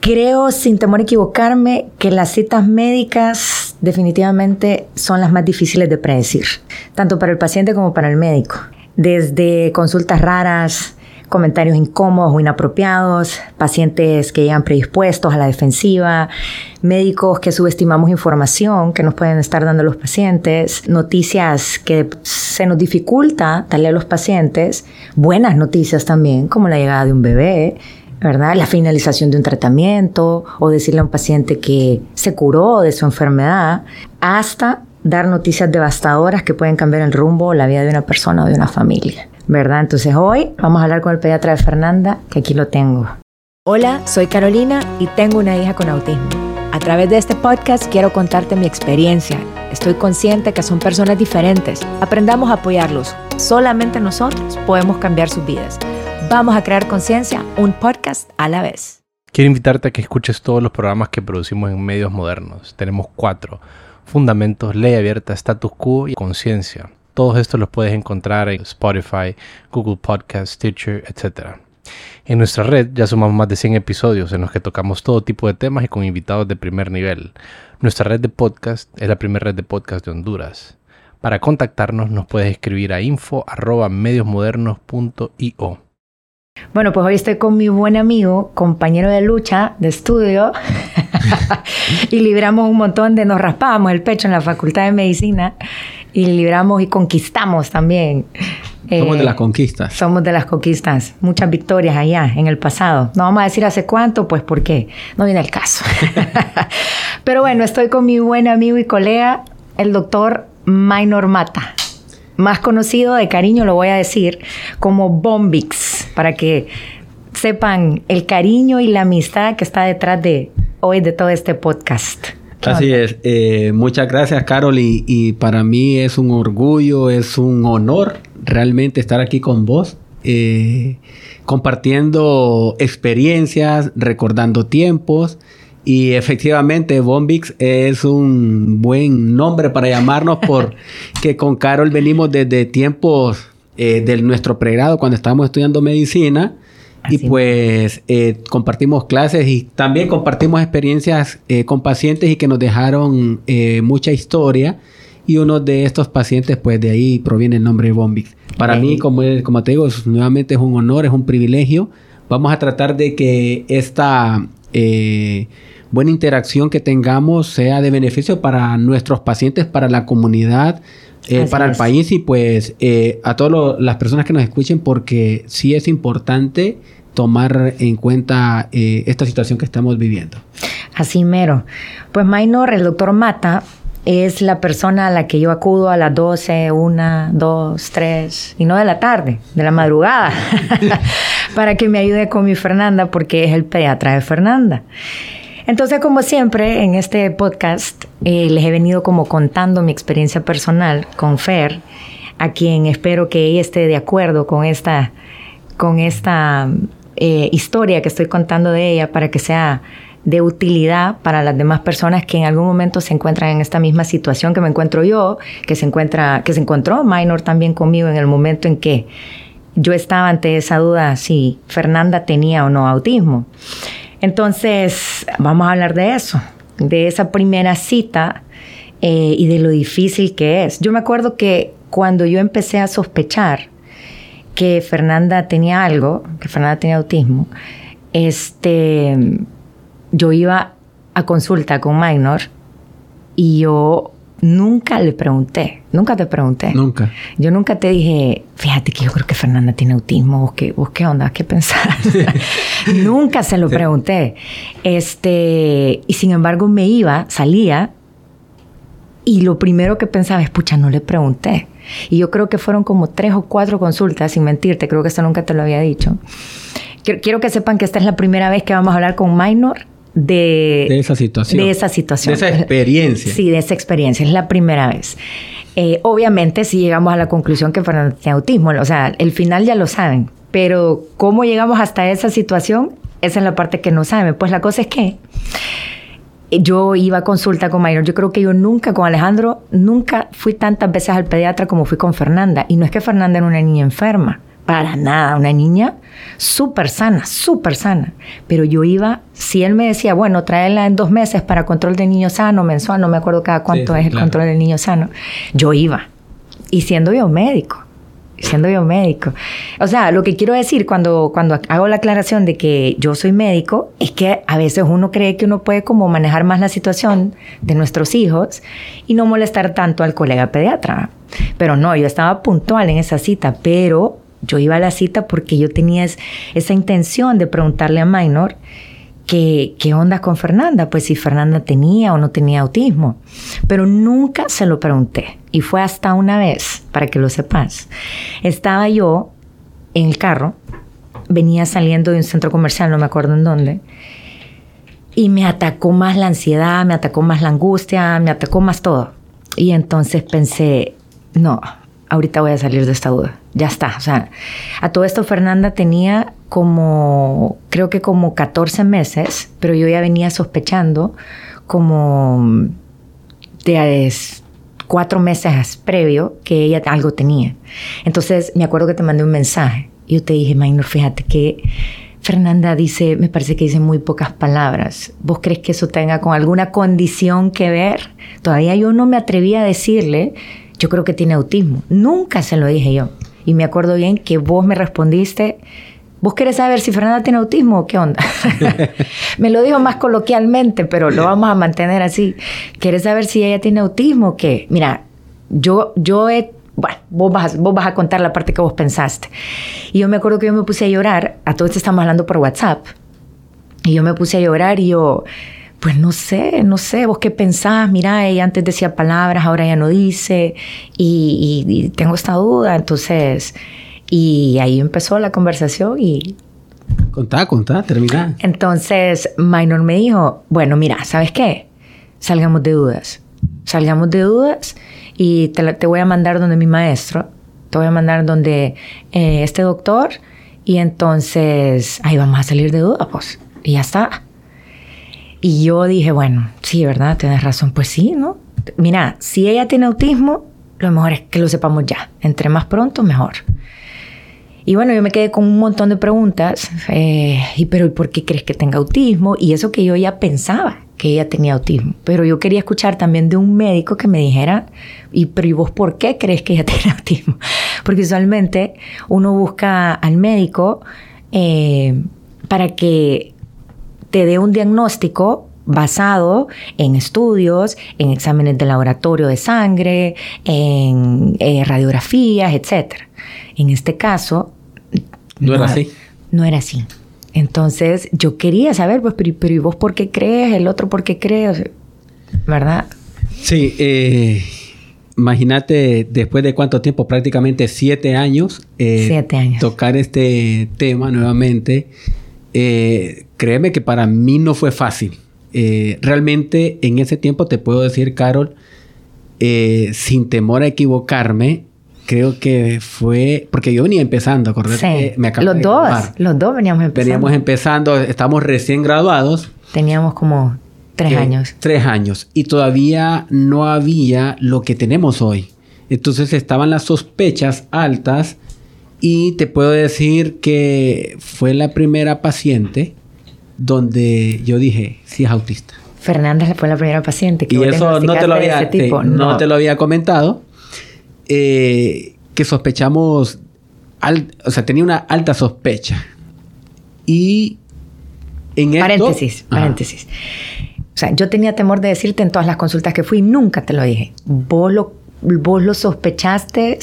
Creo, sin temor a equivocarme, que las citas médicas definitivamente son las más difíciles de predecir, tanto para el paciente como para el médico. Desde consultas raras, comentarios incómodos o inapropiados, pacientes que llegan predispuestos a la defensiva, médicos que subestimamos información que nos pueden estar dando los pacientes, noticias que se nos dificulta darle a los pacientes, buenas noticias también, como la llegada de un bebé, ¿verdad? La finalización de un tratamiento o decirle a un paciente que se curó de su enfermedad, hasta dar noticias devastadoras que pueden cambiar el rumbo o la vida de una persona o de una familia. ¿verdad? Entonces hoy vamos a hablar con el pediatra de Fernanda, que aquí lo tengo. Hola, soy Carolina y tengo una hija con autismo. A través de este podcast quiero contarte mi experiencia. Estoy consciente que son personas diferentes. Aprendamos a apoyarlos. Solamente nosotros podemos cambiar sus vidas. Vamos a crear conciencia, un podcast a la vez. Quiero invitarte a que escuches todos los programas que producimos en medios modernos. Tenemos cuatro. Fundamentos, ley abierta, status quo y conciencia. Todos estos los puedes encontrar en Spotify, Google Podcast, Stitcher, etc. En nuestra red ya sumamos más de 100 episodios en los que tocamos todo tipo de temas y con invitados de primer nivel. Nuestra red de podcast es la primera red de podcast de Honduras. Para contactarnos nos puedes escribir a info.mediosmodernos.io. Bueno, pues hoy estoy con mi buen amigo, compañero de lucha, de estudio, y libramos un montón de, nos raspábamos el pecho en la Facultad de Medicina y libramos y conquistamos también. Somos de eh, las conquistas. Somos de las conquistas. Muchas victorias allá en el pasado. No vamos a decir hace cuánto, pues porque no viene el caso. Pero bueno, estoy con mi buen amigo y colega, el doctor Maynor Mata. Más conocido de cariño, lo voy a decir, como Bombix, para que sepan el cariño y la amistad que está detrás de hoy de todo este podcast. Así es. Eh, muchas gracias, Carol. Y, para mí es un orgullo, es un honor realmente estar aquí con vos. Eh, compartiendo experiencias, recordando tiempos. Y efectivamente, Bombix es un buen nombre para llamarnos porque con Carol venimos desde tiempos eh, de nuestro pregrado, cuando estábamos estudiando medicina y pues eh, compartimos clases y también compartimos experiencias eh, con pacientes y que nos dejaron eh, mucha historia. Y uno de estos pacientes, pues de ahí proviene el nombre de Bombix. Para mí, como, como te digo, nuevamente es un honor, es un privilegio. Vamos a tratar de que esta buena interacción que tengamos sea de beneficio para nuestros pacientes, para la comunidad, para el país y pues a todas las personas que nos escuchen porque sí es importante tomar en cuenta eh, esta situación que estamos viviendo. Así mero. Pues Maynor, el doctor Mata, es la persona a la que yo acudo a las 12, 1, 2, 3, y no de la tarde, de la madrugada, para que me ayude con mi Fernanda, porque es el pediatra de Fernanda. Entonces, como siempre, en este podcast eh, les he venido como contando mi experiencia personal con Fer, a quien espero que ella esté de acuerdo con esta, con esta eh, historia que estoy contando de ella para que sea de utilidad para las demás personas que en algún momento se encuentran en esta misma situación que me encuentro yo, que se encuentra, que se encontró Minor también conmigo en el momento en que yo estaba ante esa duda si Fernanda tenía o no autismo. Entonces, vamos a hablar de eso, de esa primera cita eh, y de lo difícil que es. Yo me acuerdo que cuando yo empecé a sospechar que Fernanda tenía algo, que Fernanda tenía autismo, este, yo iba a consulta con Minor y yo nunca le pregunté, nunca te pregunté. Nunca. Yo nunca te dije, fíjate que yo creo que Fernanda tiene autismo, ¿vos qué, vos qué onda? ¿Qué pensás? nunca se lo pregunté. Este, y sin embargo me iba, salía, y lo primero que pensaba es, pucha, no le pregunté. Y yo creo que fueron como tres o cuatro consultas, sin mentirte, creo que esto nunca te lo había dicho. Quiero, que sepan que esta es la primera vez que vamos a hablar con Minor de, de esa situación. De esa situación. De esa experiencia. Sí, de esa experiencia. Es la primera vez. Eh, obviamente, si llegamos a la conclusión que Fernando tiene autismo, o sea, el final ya lo saben, pero cómo llegamos hasta esa situación, esa es la parte que no saben. Pues la cosa es que yo iba a consulta con Mayor. Yo creo que yo nunca, con Alejandro, nunca fui tantas veces al pediatra como fui con Fernanda. Y no es que Fernanda era una niña enferma, para nada, una niña súper sana, súper sana. Pero yo iba, si él me decía, bueno, tráela en dos meses para control de niño sano, mensual, no me acuerdo cada cuánto es el control del niño sano, yo iba. Y siendo yo médico siendo yo médico. O sea, lo que quiero decir cuando, cuando hago la aclaración de que yo soy médico es que a veces uno cree que uno puede como manejar más la situación de nuestros hijos y no molestar tanto al colega pediatra. Pero no, yo estaba puntual en esa cita, pero yo iba a la cita porque yo tenía esa intención de preguntarle a Minor ¿Qué, ¿qué, onda con Fernanda? Pues si Fernanda tenía o no tenía autismo. Pero nunca se lo pregunté. Y fue hasta una vez, para que lo sepas. Estaba yo en el carro, venía saliendo de un centro comercial, no me acuerdo en dónde, y me atacó más la ansiedad, me atacó más la angustia, me atacó más todo. Y entonces pensé, no, ahorita voy a salir de esta duda. Ya está. O sea, a todo esto Fernanda tenía como, creo que como 14 meses, pero yo ya venía sospechando como de cuatro meses previo que ella algo tenía. Entonces me acuerdo que te mandé un mensaje. Y yo te dije, Maynor, fíjate que Fernanda dice, me parece que dice muy pocas palabras. ¿Vos crees que eso tenga con alguna condición que ver? Todavía yo no me atreví a decirle yo creo que tiene autismo. Nunca se lo dije yo. Y me acuerdo bien que vos me respondiste, ¿vos querés saber si Fernanda tiene autismo o qué onda? me lo dijo más coloquialmente, pero lo vamos a mantener así. ¿Querés saber si ella tiene autismo o qué? Mira, yo, yo he bueno, vos vas, vos vas a contar la parte que vos pensaste. Y yo me acuerdo que yo me puse a llorar, a todos estamos hablando por WhatsApp, y yo me puse a llorar y yo, pues no sé, no sé, vos qué pensás, mira, ella antes decía palabras, ahora ya no dice, y, tengo esta duda, entonces, y ahí empezó la conversación y... Contá, contá, termina. Entonces, Minor me dijo, bueno, mira, ¿sabes qué? Salgamos de dudas, salgamos de dudas y te, voy a mandar donde mi maestro, te voy a mandar donde eh, este doctor, y entonces ahí vamos a salir de dudas, pues, y ya está. Y yo dije, bueno, sí, ¿verdad? Tienes razón. Pues sí, ¿no? Mira, si ella tiene autismo, lo mejor es que lo sepamos ya. Entre más pronto, mejor. Y bueno, yo me quedé con un montón de preguntas. Eh, y pero ¿por qué crees que tenga autismo? Y eso que yo ya pensaba que ella tenía autismo. Pero yo quería escuchar también de un médico que me dijera, y pero ¿y vos por qué crees que ella tiene autismo? Porque usualmente uno busca al médico eh, para que te dé un diagnóstico basado en estudios, en exámenes de laboratorio de sangre, en eh, radiografías, etc. En este caso... No, era así. No era así. Entonces yo quería saber, pues, pero, ¿y vos por qué crees? ¿El otro por qué cree? ¿Verdad? Sí, eh, imagínate después de cuánto tiempo, prácticamente siete años, eh, siete años. tocar este tema nuevamente. Eh, créeme que para mí no fue fácil. Eh, realmente en ese tiempo te puedo decir, Carol, eh, sin temor a equivocarme, creo que fue porque yo venía empezando, ¿correcto? Sí. Me los dos, los dos veníamos empezando. Veníamos empezando, estamos recién graduados. Teníamos como tres eh, años. Tres años y todavía no había lo que tenemos hoy. Entonces estaban las sospechas altas y te puedo decir que fue la primera paciente donde yo dije, sí es autista. Fernanda fue la primera paciente que Y eso no te, lo había, no. te lo había comentado. Eh, que sospechamos, o sea, tenía una alta sospecha. Y en Paréntesis, paréntesis. O sea, yo tenía temor de decirte en todas las consultas que fui, nunca te lo dije. ¿Vos lo, vos lo sospechaste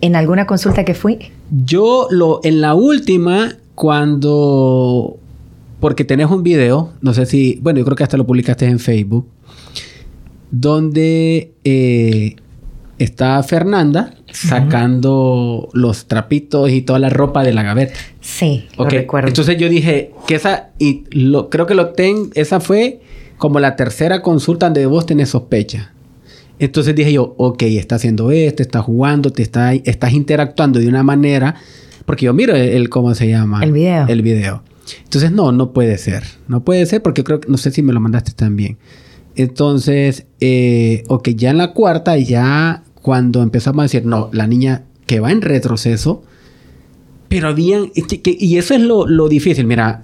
en alguna consulta que fui? Yo lo, en la última, cuando porque tenés un video, no sé si, bueno, yo creo que hasta lo publicaste en Facebook, donde eh, está Fernanda sacando los trapitos y toda la ropa de la gaveta. Sí, lo recuerdo. Entonces yo dije que esa, y lo, creo que lo ten, esa fue como la tercera consulta donde vos tenés sospecha. Entonces dije yo, ok, está haciendo esto, está jugando, te está, estás interactuando de una manera, porque yo miro el, ¿cómo se llama? El video. El video. Entonces, no, no puede ser. No puede ser porque creo que, no sé si me lo mandaste también. Entonces, eh, ok, ya en la cuarta, ya cuando empezamos a decir, no, la niña que va en retroceso, Pero habían... Y eso es lo, lo difícil. Mira,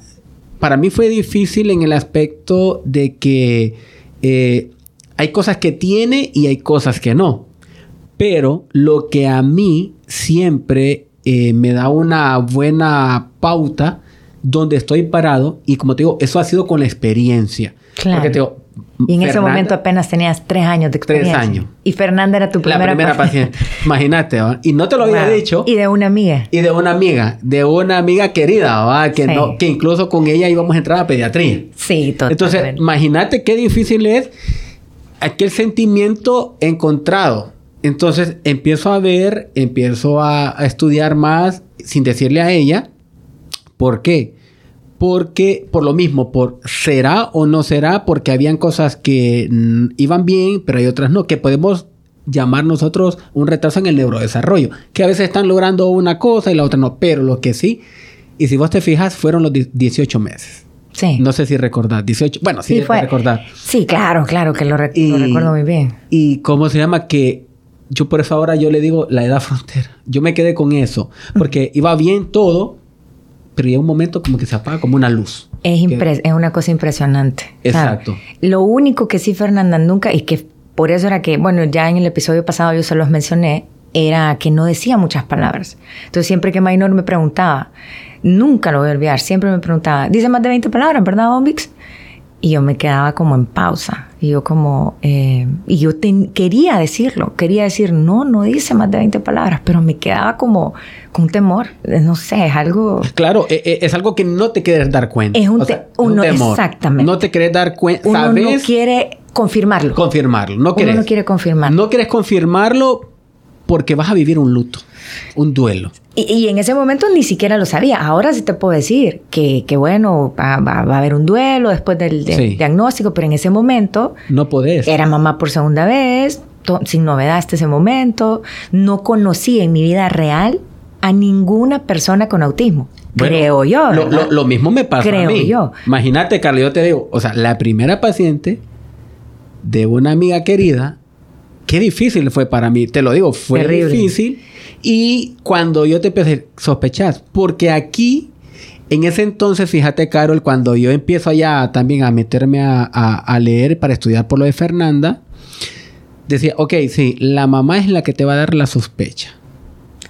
para mí fue difícil en el aspecto de que eh, hay cosas que tiene y hay cosas que no. Pero lo que a mí siempre eh, me da una buena pauta donde estoy parado y como te digo, eso ha sido con la experiencia. Claro. y en ese momento apenas tenías tres años de experiencia. Tres años. Y Fernanda era tu primera, la primera paciente. Imagínate, ¿va? Y no te lo había dicho. Y de una amiga. Y de una amiga, de una amiga querida, ¿va? Que, no, que incluso con ella íbamos a entrar a pediatría. Sí, totalmente. Entonces, imagínate qué difícil es aquel sentimiento encontrado. Entonces empiezo a ver, empiezo a, estudiar más sin decirle a ella. ¿Por qué? Porque por lo mismo, por será o no será, porque habían cosas que iban bien, pero hay otras no, que podemos llamar nosotros un retraso en el neurodesarrollo, que a veces están logrando una cosa y la otra no, pero lo que sí, y si vos te fijas, fueron los 18 meses. Sí. No sé si recordás, 18, bueno, sí, sí fue, recordar. Sí, claro, claro que lo, lo recuerdo muy bien. Y cómo se llama que yo por eso ahora yo le digo la edad frontera. Yo me quedé con eso, porque iba bien todo, pero llega un momento como que se apaga como una luz. Es, es una cosa impresionante. Exacto. lo único que sí, Fernanda, nunca, y que por eso era que, bueno, ya en el episodio pasado yo se los mencioné, era que no decía muchas palabras. Entonces siempre que Maynor me preguntaba, nunca lo voy a olvidar, siempre me preguntaba, dice más de 20 palabras, ¿verdad, Bombix? Y yo me quedaba como en pausa. Y yo como... Eh, y yo quería decirlo. Quería decir, no, no dice más de 20 palabras. Pero me quedaba como con temor. No sé, es algo... Claro, e, e, es, algo que no te quieres dar cuenta. Es un, temor. Exactamente. No te quieres dar cuenta. Uno no quiere confirmarlo. Confirmarlo. No quieres. Uno no quiere confirmarlo. No quieres confirmarlo porque vas a vivir un luto. Un duelo. Y, en ese momento ni siquiera lo sabía. Ahora sí te puedo decir que, que bueno, va, a haber un duelo después del, diagnóstico, pero en ese momento... No podés. Era mamá por segunda vez, sin novedad hasta ese momento. No conocí en mi vida real a ninguna persona con autismo. creo yo. Lo, mismo me pasa creo a mí. yo. Imagínate, Carlos, yo te digo, o sea, la primera paciente de una amiga querida, qué difícil fue para mí. Te lo digo, fue difícil y cuando yo te empecé, sospechar, porque aquí, en ese entonces, fíjate, Carol, cuando yo empiezo allá también a meterme a, leer para estudiar por lo de Fernanda, decía, ok, sí, la mamá es la que te va a dar la sospecha.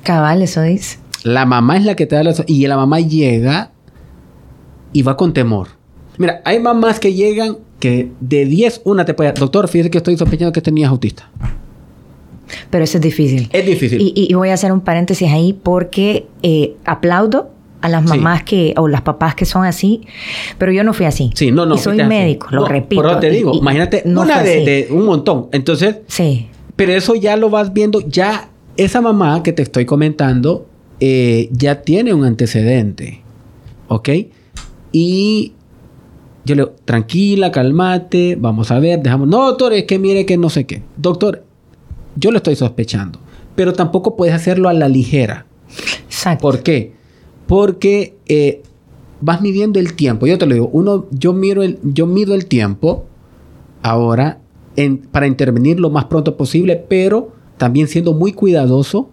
Cabal, eso dice. La mamá es la que te da la sospecha. Y la mamá llega y va con temor. Mira, hay mamás que llegan que de 10, una te puede... Doctor, fíjese que estoy sospechando que este niño es autista. Pero eso es difícil. Es difícil. Y, voy a hacer un paréntesis ahí porque eh, aplaudo a las mamás que o las papás que son así, pero yo no fui así. Sí, no, no. Y soy médico, lo repito. Pero te digo, imagínate una de, un montón. Entonces, sí. Pero eso ya lo vas viendo, ya esa mamá que te estoy comentando eh, ya tiene un antecedente, ¿ok? Y yo le digo, tranquila, calmate, vamos a ver, dejamos. No, doctor, es que mire que no sé qué. Doctor, yo lo estoy sospechando. Pero tampoco puedes hacerlo a la ligera. Exacto. ¿Por qué? Porque eh, vas midiendo el tiempo. Yo te lo digo, uno, yo, miro el, yo mido el tiempo ahora para intervenir lo más pronto posible, pero también siendo muy cuidadoso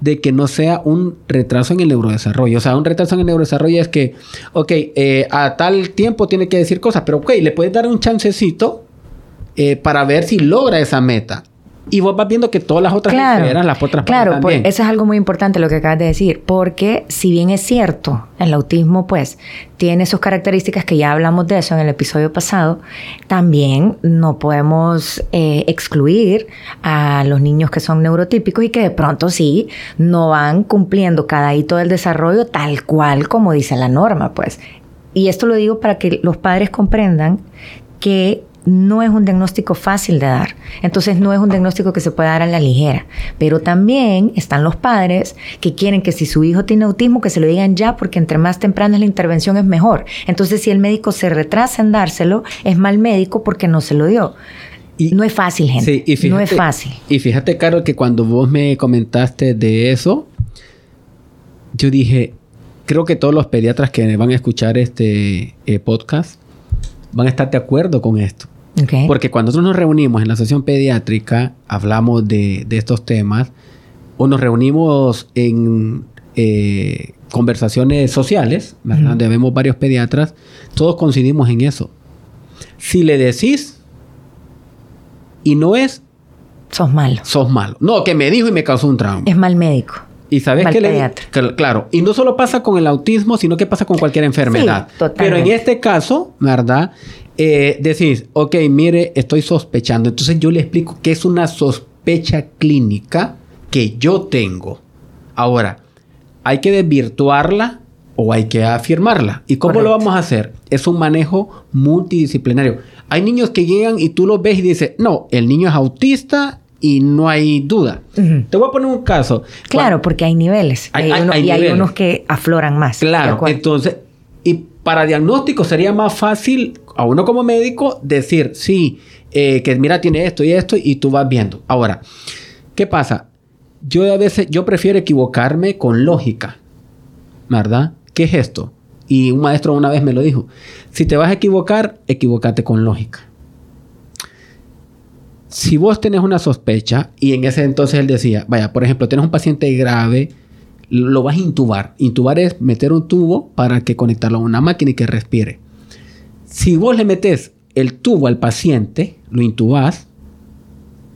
de que no sea un retraso en el neurodesarrollo. O sea, un retraso en el neurodesarrollo es que, ok, eh, a tal tiempo tiene que decir cosas, pero ok, le puedes dar un chancecito eh, para ver si logra esa meta. Y vos vas viendo que todas las otras claro, las otras Claro, eso es algo muy importante lo que acabas de decir, porque si bien es cierto, el autismo pues tiene sus características que ya hablamos de eso en el episodio pasado, también no podemos eh, excluir a los niños que son neurotípicos y que de pronto sí no van cumpliendo cada hito del desarrollo tal cual como dice la norma, pues. Y esto lo digo para que los padres comprendan que no es un diagnóstico fácil de dar. Entonces no es un diagnóstico que se pueda dar a la ligera. Pero también están los padres que quieren que si su hijo tiene autismo, que se lo digan ya, porque entre más temprana la intervención es mejor. Entonces si el médico se retrasa en dárselo, es mal médico porque no se lo dio. Y, no es fácil, gente. no es fácil. Y fíjate, Carol, que cuando vos me comentaste de eso, yo dije, creo que todos los pediatras que van a escuchar este eh, podcast van a estar de acuerdo con esto. Porque cuando nosotros nos reunimos en la sesión pediátrica, hablamos de, estos temas, o nos reunimos en, eh, conversaciones sociales, ¿verdad? donde vemos varios pediatras, todos coincidimos en eso. Si le decís y no es, Sos malo. sos malo. No, que me dijo y me causó un trauma. Es mal médico. Y sabes Mal que pediatra. cl- claro, y no solo pasa con el autismo, sino que pasa con cualquier enfermedad. Sí, totalmente. Pero en este caso, ¿verdad? Eh, decís, ok, mire, estoy sospechando. Entonces yo le explico que es una sospecha clínica que yo tengo. Ahora, ¿hay que desvirtuarla o hay que afirmarla? ¿Y cómo lo vamos a hacer? Es un manejo multidisciplinario. Hay niños que llegan y tú los ves y dices, no, el niño es autista y no hay duda. Te voy a poner un caso. Claro, porque hay niveles. Hay- Hay hay- uno- hay y hay unos que afloran más. Claro, entonces, y para diagnóstico sería más fácil a uno como médico decir, sí, eh, que mira, tiene esto y esto, y tú vas viendo. Ahora, ¿qué pasa? Yo a veces, yo prefiero equivocarme con lógica, ¿verdad? ¿Qué es esto? Y un maestro una vez me lo dijo, si te vas a equivocar, equivócate con lógica. Si vos tenés una sospecha, y en ese entonces él decía, vaya, por ejemplo, tenés un paciente grave, lo vas a intubar. Intubar es meter un tubo para que conectarlo a una máquina y que respire. Si vos le metes el tubo al paciente, lo intubás,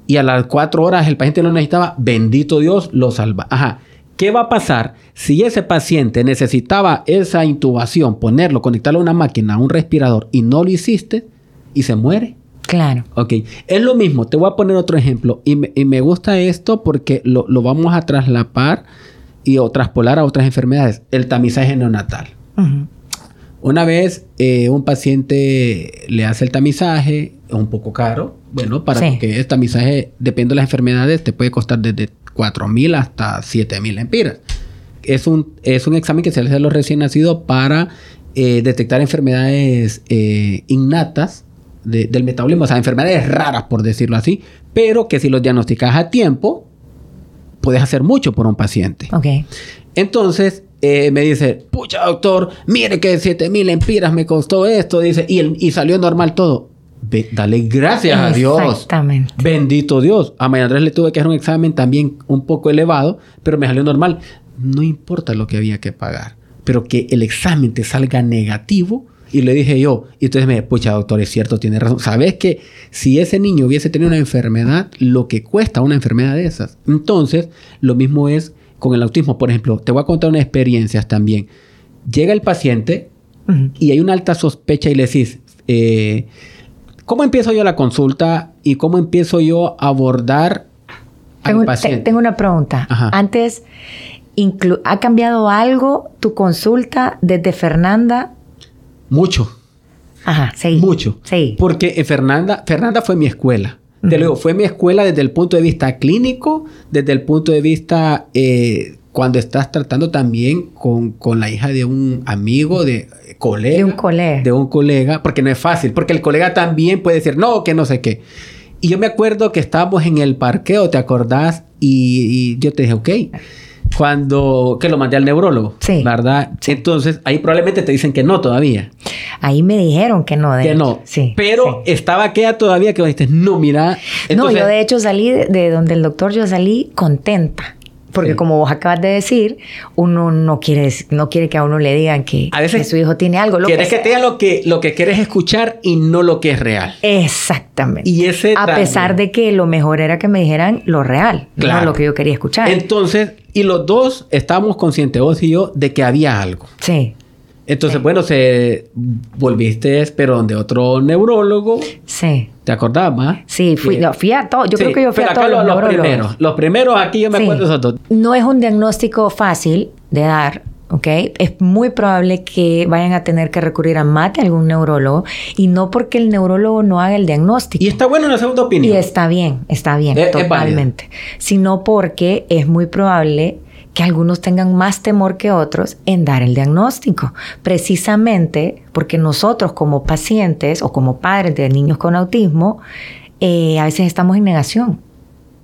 y a las cuatro horas el paciente lo necesitaba, bendito Dios, lo salva. Ajá. ¿Qué va a pasar si ese paciente necesitaba esa intubación, ponerlo, conectarlo a una máquina, a un respirador, y no lo hiciste y se muere? Claro. Ok, es lo mismo, te voy a poner otro ejemplo y me, y me gusta esto porque lo, lo vamos a traslapar y o traspolar a otras enfermedades, el tamizaje neonatal. Ujú. Una vez eh, un paciente le hace el tamizaje, es un poco caro, bueno, para Sí. que el tamizaje, depende de las enfermedades, te puede costar desde 4 mil hasta 7 mil empiras. Es un, es un examen que se le hace a los recién nacidos para eh, detectar enfermedades eh, innatas de- del metabolismo, o sea, enfermedades raras, por decirlo así, pero que si los diagnosticas a tiempo, puedes hacer mucho por un paciente. Ok. Entonces eh, me dice, pucha doctor, mire que 7000 empiras me costó esto, dice, y, el- y salió normal todo. Ve, dale gracias a Dios. Exactamente. Bendito Dios. A María Andrés le tuve que hacer un examen también un poco elevado, pero me salió normal. No importa lo que había que pagar, pero que el examen te salga negativo. Y le dije yo, y entonces me pucha doctor, es cierto, tiene razón. ¿Sabes que si ese niño hubiese tenido una enfermedad, lo que cuesta una enfermedad de esas? Entonces, lo mismo es con el autismo. Por ejemplo, te voy a contar unas experiencias también. Llega el paciente y hay una alta sospecha y le decís, eh, ¿cómo empiezo yo la consulta y cómo empiezo yo a abordar al Tengo, te- paciente? tengo una pregunta. Ajá. Antes, ¿ha cambiado algo tu consulta desde Fernanda? Mucho, Ajá, sí. mucho. Sí. Porque eh, Fernanda, Fernanda fue mi escuela. Te lo digo, fue mi escuela desde el punto de vista clínico, desde el punto de vista eh, cuando estás tratando también con, con la hija de un amigo, de colega. De un colega. de un colega, porque no es fácil, porque el colega también puede decir, no, que no sé qué. Y yo me acuerdo que estábamos en el parqueo, ¿te acordás? Y, y yo te dije, ok. Cuando, que lo mandé al neurólogo, Sí. ¿verdad? Entonces, ahí probablemente te dicen que no todavía, Ahí me dijeron que no. De que hecho. no. Sí. Pero sí. estaba aquella todavía que vos dijiste, no, mira. no, yo de hecho salí de donde el doctor, yo salí contenta. Porque Sí. como vos acabas de decir, uno no quiere, no quiere que a uno le digan que, A veces que su hijo tiene algo. Lo quieres que sea. te diga lo que, lo que quieres escuchar y no lo que es real. Exactamente. Y ese a también. pesar de que lo mejor era que me dijeran lo real, Claro. no lo que yo quería escuchar. Entonces, y los dos estábamos conscientes, vos y yo, de que había algo. sí, Entonces, bueno, se volviste, pero donde otro neurólogo, sí. ¿te acordás más? Sí, fui, no, fui a todo. Yo Sí, creo que yo fui pero a todos los, primeros. Los primeros aquí yo me Sí. acuerdo esos dos. No es un diagnóstico fácil de dar, ¿ok? Es muy probable que vayan a tener que recurrir a más de algún neurólogo y no porque el neurólogo no haga el diagnóstico. Y está bueno una segunda Y opinión. está bien, está bien, Es- es totalmente. Sino porque es muy probable que algunos tengan más temor que otros en dar el diagnóstico. Precisamente porque nosotros como pacientes o como padres de niños con autismo, eh, a veces estamos en negación.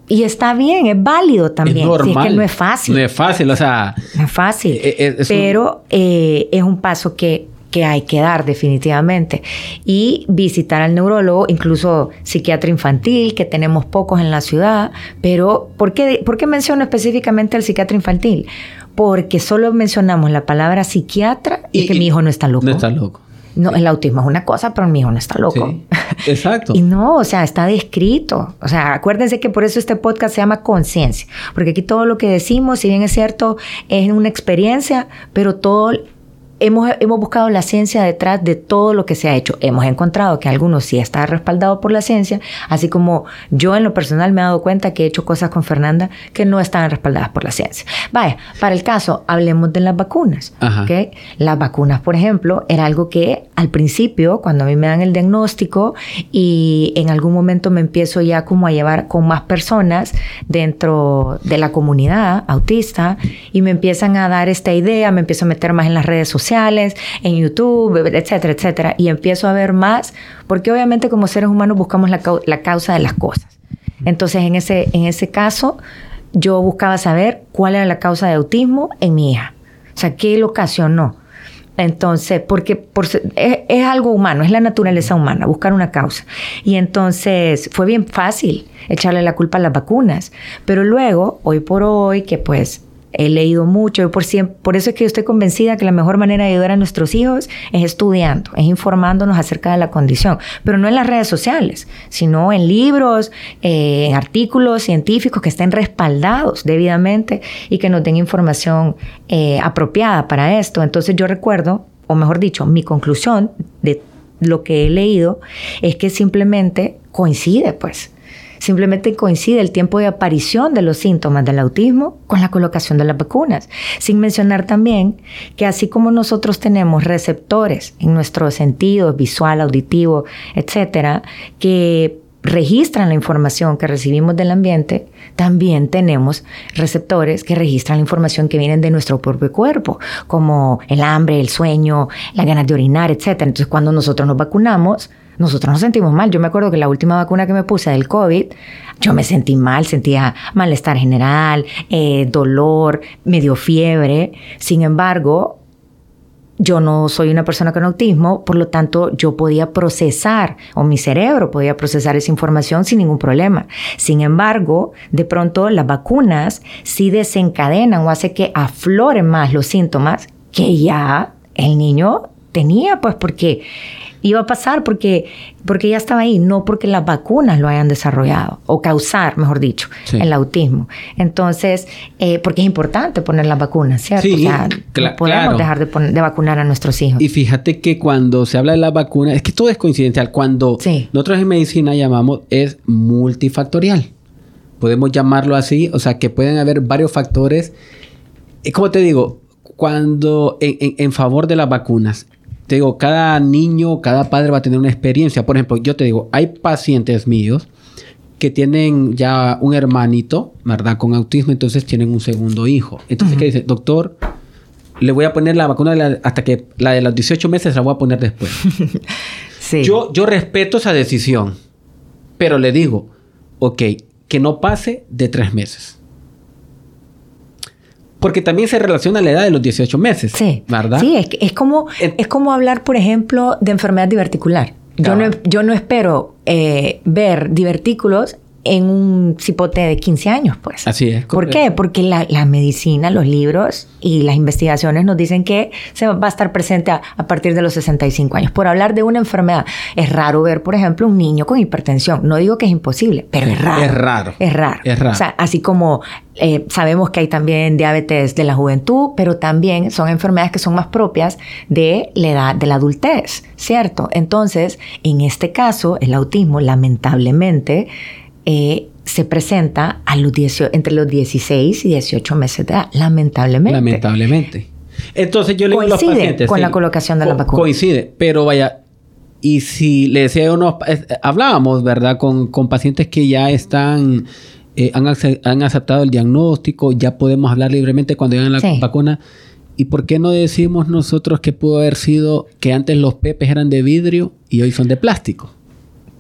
Y está bien, es válido también. Es Si normal. es que no es fácil. No es fácil, o sea, No es fácil. Es un- pero eh, es un paso que, que hay que dar definitivamente. Y visitar al neurólogo, incluso psiquiatra infantil, que tenemos pocos en la ciudad. Pero, ¿por qué, por qué menciono específicamente al psiquiatra infantil? porque solo mencionamos la palabra psiquiatra y, Y- que y- mi hijo no está loco. No está loco. No, el autismo es una cosa, pero mi hijo no está loco. Sí, exacto. Y no, o sea, está descrito. O sea, acuérdense que por eso este podcast se llama conciencia, porque aquí todo lo que decimos, si bien es cierto, es una experiencia, pero todo hemos, hemos buscado la ciencia detrás de todo lo que se ha hecho. Hemos encontrado que algunos sí está respaldado por la ciencia, así como yo en lo personal me he dado cuenta que he hecho cosas con Fernanda que no están respaldadas por la ciencia. Vaya, para el caso, hablemos de las vacunas. Ajá. ¿ok? Las vacunas, por ejemplo, era algo que al principio, cuando a mí me dan el diagnóstico y en algún momento me empiezo ya como a llevar con más personas dentro de la comunidad autista y me empiezan a dar esta idea, me empiezo a meter más en las redes sociales, en YouTube, etcétera, etcétera, y empiezo a ver más, porque obviamente como seres humanos buscamos la, la causa de las cosas. Entonces, en ese, en ese caso, yo buscaba saber cuál era la causa de autismo en mi hija. O sea, ¿qué lo ocasionó? Entonces, porque por es, es algo humano, es la naturaleza humana, buscar una causa. Y entonces fue bien fácil echarle la culpa a las vacunas. Pero luego, hoy por hoy, que pues he leído mucho, por, siem- por eso es que yo estoy convencida que la mejor manera de ayudar a nuestros hijos es estudiando, es informándonos acerca de la condición, pero no en las redes sociales, sino en libros, eh, en artículos científicos que estén respaldados debidamente y que nos den información eh, apropiada para esto. Entonces yo recuerdo, o mejor dicho, mi conclusión de lo que he leído es que simplemente coincide, pues. Simplemente coincide el tiempo de aparición de los síntomas del autismo con la colocación de las vacunas. Sin mencionar también que así como nosotros tenemos receptores en nuestros sentidos, visual, auditivo, etcétera, que registran la información que recibimos del ambiente, también tenemos receptores que registran la información que vienen de nuestro propio cuerpo, como el hambre, el sueño, las ganas de orinar, etcétera. Entonces, cuando nosotros nos vacunamos, nosotros nos sentimos mal. Yo me acuerdo que la última vacuna que me puse del COVID, yo me sentí mal, sentía malestar general, eh, dolor, medio fiebre. Sin embargo, yo no soy una persona con autismo, por lo tanto yo podía procesar, o mi cerebro podía procesar esa información sin ningún problema. Sin embargo, de pronto las vacunas sí desencadenan o hace que afloren más los síntomas que ya el niño tenía, pues porque iba a pasar porque, porque ya estaba ahí, no porque las vacunas lo hayan desarrollado o causar, mejor dicho, Sí. el autismo. Entonces, eh, porque es importante poner las vacunas, ¿cierto? Sí, o sea, no podemos claro. dejar de, poner- de vacunar a nuestros hijos. Y fíjate que cuando se habla de la vacuna, es que todo es coincidencial. Cuando Sí. nosotros en medicina llamamos es multifactorial. Podemos llamarlo así, o sea que pueden haber varios factores. Es como te digo, cuando en, en- en favor de las vacunas, te digo, cada niño, cada padre va a tener una experiencia. Por ejemplo, yo te digo, hay pacientes míos que tienen ya un hermanito, ¿verdad? Con autismo, entonces tienen un segundo hijo. Entonces, ¿qué dice? Doctor, le voy a poner la vacuna la- hasta que la de los 18 meses la voy a poner después. Sí. Yo, yo respeto esa decisión, pero le digo, ok, que no pase de tres meses. Porque también se relaciona a la edad de los 18 meses, Sí, ¿verdad? Sí, es, es, como, es como hablar, por ejemplo, de enfermedad diverticular. Yo no, yo no espero eh, ver divertículos en un cipote de 15 años, pues. Así es, ¿Por correcto. qué? Porque la, la medicina, los libros y las investigaciones nos dicen que se va a estar presente a, a partir de los 65 años. Por hablar de una enfermedad, es raro ver, por ejemplo, un niño con hipertensión. No digo que es imposible, pero es raro. Es raro. Es raro. Es raro. O sea, así como eh, sabemos que hay también diabetes de la juventud, pero también son enfermedades que son más propias de la edad de la adultez, ¿cierto? Entonces, en este caso, el autismo, lamentablemente, eh, se presenta a los 18 entre los 16 y 18 meses de edad, lamentablemente. Lamentablemente. Entonces yo le digo a los pacientes... con la colocación de la vacuna. Coincide, pero vaya... Y si le decía unos... eh, hablábamos, ¿verdad? Con, con pacientes que ya están... eh, han, ace- han aceptado el diagnóstico, ya podemos hablar libremente cuando llegan la Sí. vacuna. ¿Y por qué no decimos nosotros que pudo haber sido que antes los pepes eran de vidrio y hoy son de plástico?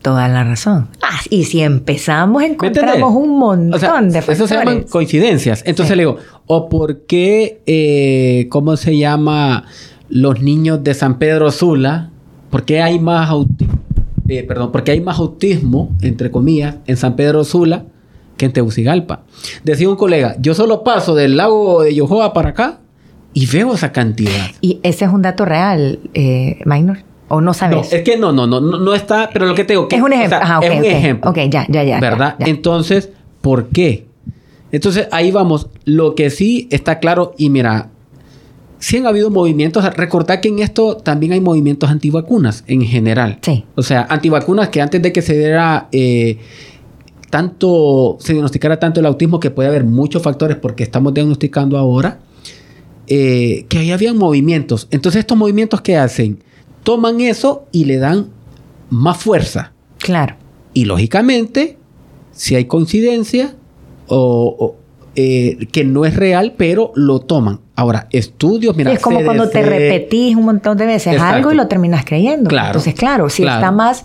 Toda la razón. Ah, y si empezamos, ¿Me encontramos un montón O sea, de Eso se llaman factores. coincidencias. Entonces Sí. le digo, ¿o por qué, eh, cómo se llama, los niños de San Pedro Sula? ¿Por qué hay más autismo? perdón, porque hay más autismo, entre comillas, en San Pedro Sula que en Tegucigalpa. Decía un colega, yo solo paso del lago de Yohoa para acá y veo esa cantidad. Y ese es un dato real, eh, Minor. ¿O no sabes? No, es que no, no, no, no, está, pero lo que te digo... Que, es un ejemplo. o sea, Ajá, ok, es un ejemplo. Ok, ya, ya, ya. ¿Verdad? ya, ya. Entonces, ¿por qué? Entonces, ahí vamos. Lo que sí está claro, y mira, sí han habido movimientos. Recordad que en esto también hay movimientos antivacunas en general. Sí. O sea, antivacunas que antes de que se diera eh, tanto, se diagnosticara tanto el autismo, que puede haber muchos factores porque estamos diagnosticando ahora, eh, que ahí habían movimientos. Entonces, estos movimientos que hacen, toman eso y le dan más fuerza. Claro. Y lógicamente, si hay coincidencia o, o, eh, que no es real, pero lo toman. Ahora, estudios, mira, es como CDC, cuando te repetís un montón de veces Exacto. algo y lo terminas creyendo. Claro. Entonces, claro, si Claro. está más...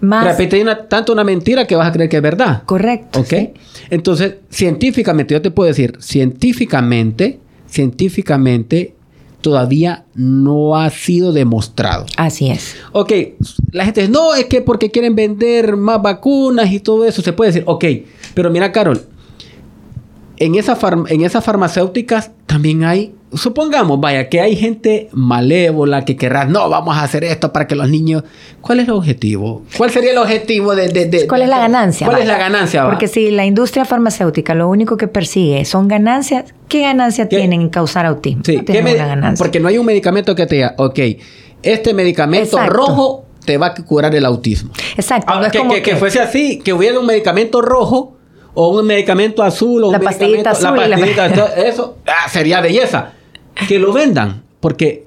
más repetí una- tanto una mentira que vas a creer que es verdad. correcto. ¿Ok? sí. Entonces, científicamente, yo te puedo decir, científicamente, científicamente, todavía no ha sido demostrado. Así es. Ok, la gente dice, no, es que porque quieren vender más vacunas y todo eso, se puede decir, ok, pero mira, Carol, en, esa en esas farmacéuticas también hay, supongamos, vaya, que hay gente malévola que querrá, no, vamos a hacer esto para que los niños... ¿Cuál es el objetivo? ¿Cuál sería el objetivo de... de- de- ¿Cuál es la ganancia? ¿Cuál es la ganancia? va? Porque si la industria farmacéutica lo único que persigue son ganancias, ¿qué ganancia ¿Qué? tienen en causar autismo? Sí, no ¿qué ganancia. porque no hay un medicamento que te diga, ok, este medicamento Exacto. rojo te va a curar el autismo. Exacto. Ah, no es que, como que- que fuese así, que hubiera un medicamento rojo o un medicamento azul o La un pastillita medicamento, azul la pastillita, eso ah, sería belleza. Que lo vendan, porque,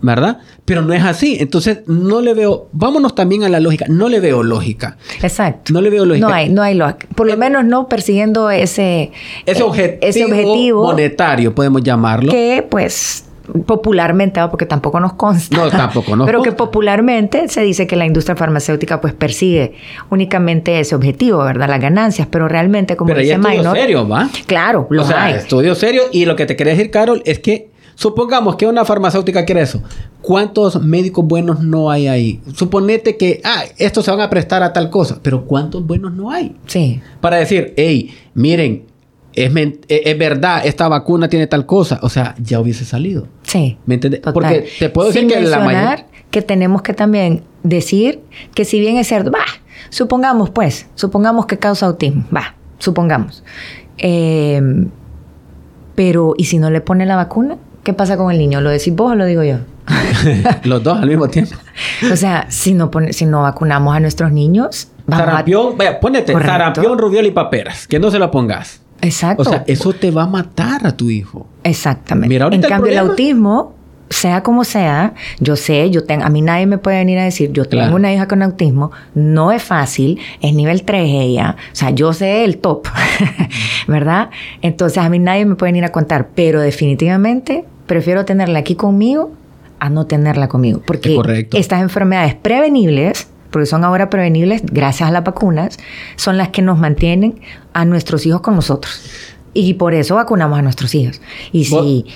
¿verdad? Pero no es así. Entonces, no le veo, vámonos también a la lógica, no le veo lógica. Exacto. No le veo lógica. No hay, no hay lógica. Por lo menos no persiguiendo ese, Ese eh, objetivo, ese objetivo monetario, podemos llamarlo. que, pues, popularmente, ¿no? porque tampoco nos consta. No, tampoco nos Pero que popularmente se dice que la industria farmacéutica, pues, persigue únicamente ese objetivo, ¿verdad? Las ganancias. Pero realmente, como Pero dice estudios Minor. serios, ¿va? Claro, los o sea, hay. estudios serios. Y lo que te quería decir, Carol, es que supongamos que una farmacéutica quiere eso. ¿Cuántos médicos buenos no hay ahí? Suponete que, ah, estos se van a prestar a tal cosa. Pero ¿cuántos buenos no hay? Sí. Para decir, hey, miren, es, men- es, verdad, esta vacuna tiene tal cosa. O sea, ya hubiese salido. Sí. ¿Me entiendes? Porque te puedo decir Sin que la mayoría... que tenemos que también decir que si bien es cierto, va, supongamos pues, supongamos que causa autismo, va, supongamos. Eh, pero, ¿y si no le pone la vacuna? ¿Qué pasa con el niño? ¿Lo decís vos o lo digo yo? Los dos al mismo tiempo. O sea, si no, pone, si no vacunamos a nuestros niños, vamos a- Sarampión, vaya, ponete Correcto. sarampión, y paperas. Que no se lo pongas. Exacto. O sea, eso te va a matar a tu hijo. Exactamente. Mira, en cambio, el, autismo, sea como sea, yo sé, yo tengo, a mí nadie me puede venir a decir, yo tengo Claro. una hija con autismo, no es fácil, es nivel 3 ella, o sea, yo sé el top, ¿verdad? Entonces a mí nadie me puede venir a contar, pero definitivamente prefiero tenerla aquí conmigo a no tenerla conmigo, porque correcto. estas enfermedades prevenibles porque son ahora prevenibles gracias a las vacunas, son las que nos mantienen a nuestros hijos con nosotros. Y por eso vacunamos a nuestros hijos. Y si,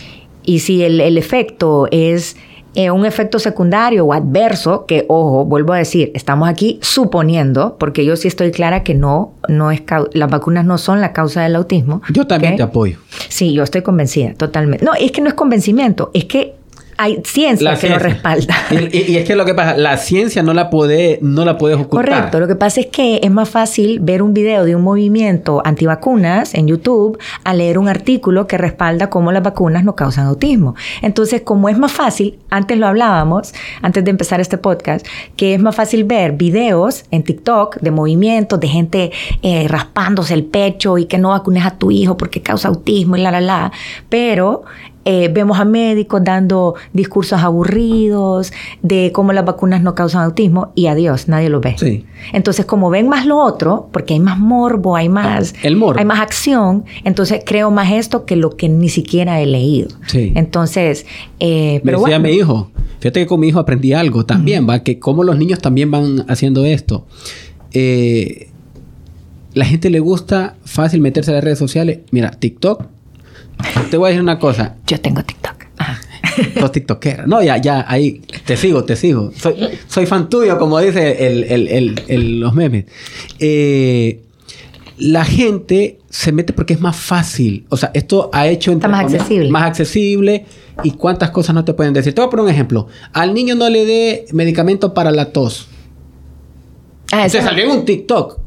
y si el, el efecto es eh, un efecto secundario o adverso, que ojo, vuelvo a decir, estamos aquí suponiendo, porque yo sí estoy clara que no, no es las vacunas no son la causa del autismo. Yo también te apoyo. Sí, yo estoy convencida, totalmente. No, es que no es convencimiento, es que hay ciencia que lo respalda. Y es que lo que pasa, la ciencia no la puede, no la puedes ocultar. Correcto. Lo que pasa es que es más fácil ver un video de un movimiento antivacunas en YouTube a leer un artículo que respalda cómo las vacunas no causan autismo. Entonces, como es más fácil, antes lo hablábamos, antes de empezar este podcast, que es más fácil ver videos en TikTok de movimientos, de gente eh, raspándose el pecho y que no vacunes a tu hijo porque causa autismo y la, la, la. Pero eh, vemos a médicos dando discursos aburridos de cómo las vacunas no causan autismo y adiós, nadie lo ve. Sí. Entonces, como ven más lo otro, porque hay más morbo, hay más, El morbo. hay más acción, entonces creo más esto que lo que ni siquiera he leído. Sí. Entonces, eh, Me pero decía bueno, mi hijo, fíjate que con mi hijo aprendí algo también, va, que como los niños también van haciendo esto. Eh, la gente le gusta fácil meterse a las redes sociales. Mira, TikTok. Te voy a decir una cosa. yo tengo TikTok. Ajá. Sos tiktokera. No, ya, ya, ahí. Te sigo, te sigo. Soy, soy fan tuyo, como dice el, el- el- los memes. Eh, la gente se mete porque es más fácil. O sea, esto ha hecho... Está más accesible. Más accesible. ¿Y cuántas cosas no te pueden decir? Te voy a poner un ejemplo. Al niño no le dé medicamento para la tos. Ah, Se salió en un TikTok.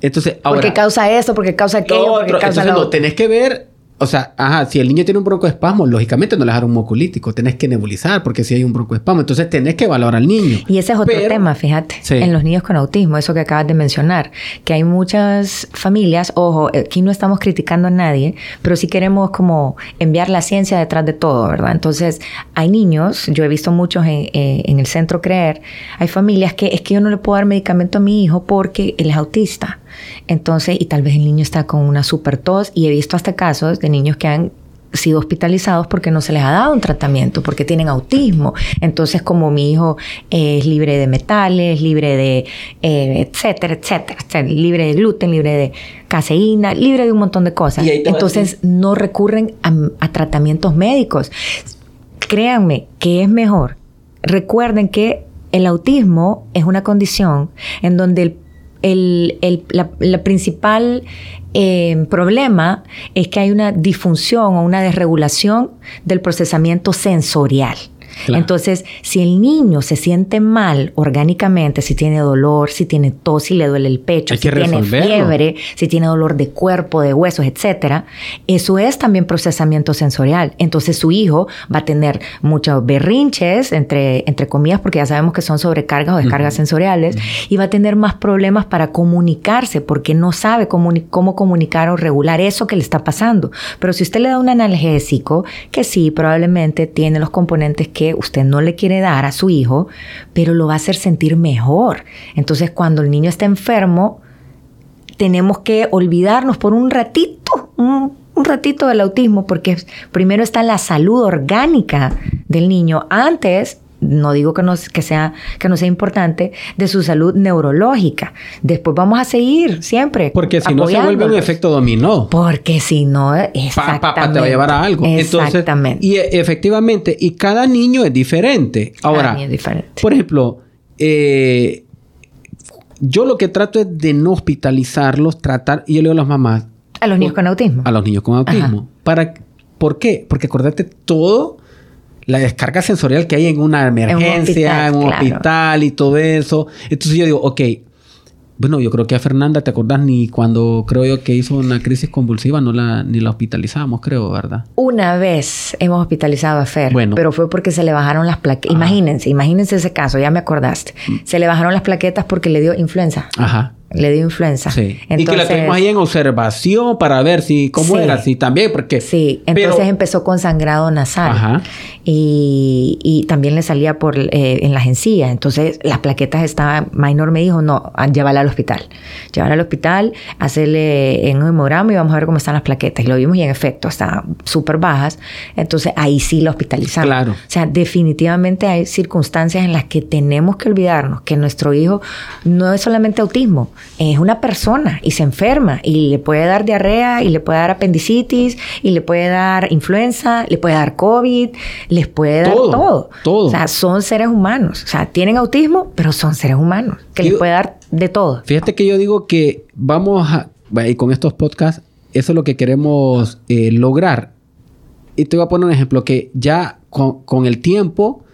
Entonces, ahora... porque causa esto, porque causa aquello, lo porque causa entonces, lo no, tenés que ver... O sea, ajá, si el niño tiene un broncoespasmo, lógicamente no le dar un mucolítico. Tenés que nebulizar porque si hay un broncoespasmo. Entonces tenés que evaluar al niño. Y ese es otro Pero- tema, fíjate, Sí. en los niños con autismo, eso que acabas de mencionar, que hay muchas familias, ojo, aquí no estamos criticando a nadie, pero sí queremos como enviar la ciencia detrás de todo, ¿verdad? Entonces, hay niños, yo he visto muchos en, en el centro Creer, hay familias que es que yo no le puedo dar medicamento a mi hijo porque él es autista. Entonces, y tal vez el niño está con una super tos, y he visto hasta casos de niños que han sido hospitalizados porque no se les ha dado un tratamiento, porque tienen autismo. Entonces, como mi hijo es libre de metales, libre de, eh, etcétera, etcétera, etcétera, libre de gluten, libre de caseína, libre de un montón de cosas. Entonces, no recurren a, a tratamientos médicos. Créanme que es mejor. Recuerden que el autismo es una condición en donde el el, el- la, la principal eh, problema es que hay una disfunción o una desregulación del procesamiento sensorial. Claro. Entonces, si el niño se siente mal orgánicamente, si tiene dolor, si tiene tos, si le duele el pecho, Hay si tiene resolverlo. fiebre, si tiene dolor de cuerpo, de huesos, etcétera, eso es también procesamiento sensorial. Entonces su hijo va a tener muchos berrinches, entre, entre comillas, porque ya sabemos que son sobrecargas o descargas sensoriales, y va a tener más problemas para comunicarse porque no sabe comuni- cómo comunicar o regular eso que le está pasando. Pero si usted le da un analgésico, que sí, probablemente tiene los componentes que usted no le quiere dar a su hijo, pero lo va a hacer sentir mejor. Entonces cuando el niño está enfermo, tenemos que olvidarnos por un ratito, un, un ratito del autismo, porque primero está la salud orgánica del niño antes. No digo que no, que, sea, que no sea importante, de su salud neurológica. Después vamos a seguir siempre. Porque si no se vuelve un efecto dominó. Porque si no, Pa, exactamente. pa, pa, te va a llevar a algo. Entonces, Exactamente. y e- efectivamente, y cada niño es diferente. Cada Ahora, niño es diferente. por ejemplo, eh, yo lo que trato es de no hospitalizarlos, tratar, y yo le digo a las mamás, a los niños con autismo. a los niños con autismo. Para, ¿Por qué? Porque acordate todo la descarga sensorial que hay en una emergencia, en un hospital, claro. y todo eso. Entonces yo digo, ok, bueno, yo creo que a Fernanda, ¿te acordás? Ni cuando creo yo que hizo una crisis convulsiva, no la, ni la hospitalizamos, creo, ¿verdad? Una vez hemos hospitalizado a Fer, Bueno. pero fue porque se le bajaron las plaquetas. Imagínense, imagínense ese caso, ya me acordaste. Mm. Se le bajaron las plaquetas porque le dio influenza. Ajá. Le dio influenza. Sí. y que la tuvimos ahí en observación para ver si cómo Sí. era, si también, porque... Sí, entonces pero- empezó con sangrado nasal. Ajá. Y, y también le salía por eh, en las encías. Entonces las plaquetas estaban. Minor me dijo: no, ah, llévala al hospital. Llévala al hospital, hacerle en un hemograma y vamos a ver cómo están las plaquetas. Y lo vimos y en efecto estaban súper bajas. Entonces ahí sí la hospitalizamos. Claro. O sea, definitivamente hay circunstancias en las que tenemos que olvidarnos que nuestro hijo no es solamente autismo, es una persona y se enferma y le puede dar diarrea y le puede dar apendicitis y le puede dar influenza, le puede dar COVID, les puede dar Todo, todo. O sea, son seres humanos. O sea, tienen autismo, pero son seres humanos que les Yo- puede dar de todo. Fíjate que yo digo que vamos a, y con estos podcasts, eso es lo que queremos eh, lograr. Y te voy a poner un ejemplo, que ya con, con el tiempo,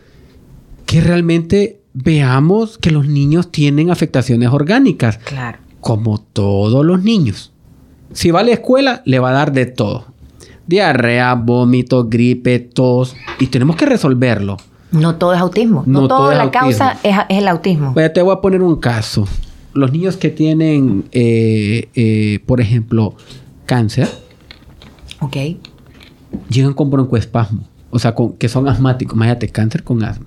que realmente veamos que los niños tienen afectaciones orgánicas, Claro. como todos los niños. Si va a la escuela, le va a dar de todo. Diarrea, vómito, gripe, tos. Y tenemos que resolverlo. No todo es autismo. No, No todo es la autismo. causa es, es el autismo. Vaya, te voy a poner un caso. Los niños que tienen, eh, eh, por ejemplo, cáncer, Ok. llegan con broncoespasmo. O sea, con, que son asmáticos. Imagínate, cáncer con asma.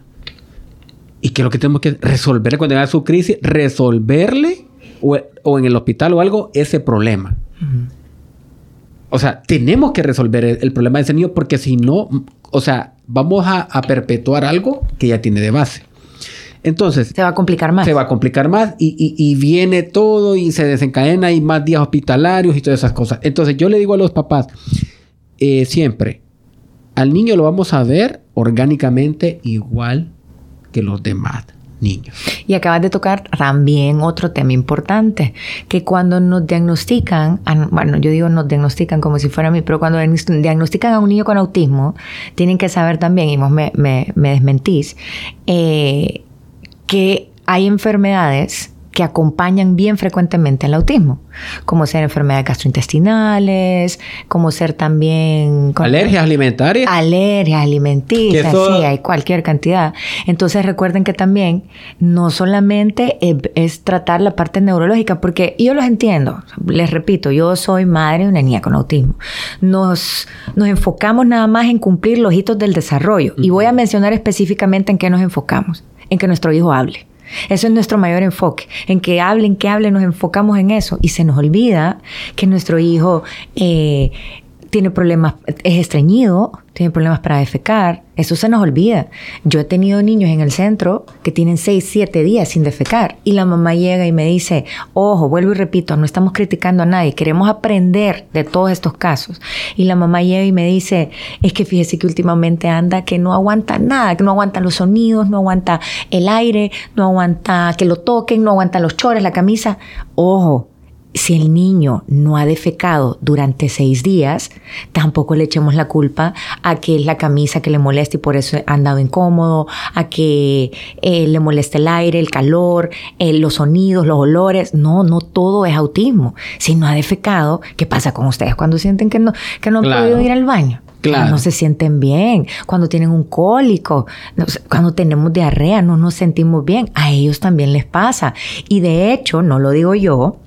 Y que lo que tenemos que resolver cuando llega su crisis, resolverle o, o en el hospital o algo ese problema. O sea, tenemos que resolver el, el problema de ese niño porque si no, o sea, vamos a, a perpetuar algo que ya tiene de base. Entonces, Se va a complicar más. se va a complicar más y, y- y viene todo y se desencadena y más días hospitalarios y todas esas cosas. Entonces yo le digo a los papás, eh, siempre, al niño lo vamos a ver orgánicamente igual que los demás. niños. Y acabas de tocar también otro tema importante, que cuando nos diagnostican, bueno, yo digo nos diagnostican como si fuera a mí, pero cuando diagnostican a un niño con autismo, tienen que saber también, y vos me, me, desmentís, eh, que hay enfermedades que acompañan bien frecuentemente el autismo, como ser enfermedades gastrointestinales, como ser también... Alergias alimentarias. Alergias alimenticias, sí, hay cualquier cantidad. Entonces recuerden que también no solamente es, tratar la parte neurológica, porque yo los entiendo, les repito, yo soy madre de una niña con autismo. Nos, nos enfocamos nada más en cumplir los hitos del desarrollo y voy a mencionar específicamente en qué nos enfocamos, en que nuestro hijo hable eso es nuestro mayor enfoque, en que hablen, que hablen, nos enfocamos en eso. Y se nos olvida que nuestro hijo eh, tiene problemas, es estreñido, tiene problemas para defecar, eso se nos olvida. Yo he tenido niños en el centro que tienen 6, 7 días sin defecar y la mamá llega y me dice, ojo, vuelvo y repito, no estamos criticando a nadie, queremos aprender de todos estos casos. Y la mamá llega y me dice, es que fíjese que últimamente anda que no aguanta nada, que no aguanta los sonidos, no aguanta el aire, no aguanta que lo toquen, no aguanta los chores, la camisa. Ojo, si el niño no ha defecado durante seis días, tampoco le echemos la culpa a que es la camisa que le molesta y por eso ha andado incómodo, a que eh, le molesta el aire, el calor, eh, los sonidos, los olores. No, no todo es autismo. Si no ha defecado, ¿qué pasa con ustedes cuando sienten que no, que no han podido ir al baño? Claro. no se sienten bien, cuando tienen un cólico, cuando tenemos diarrea, no nos sentimos bien. A ellos también les pasa. Y de hecho, no lo digo yo,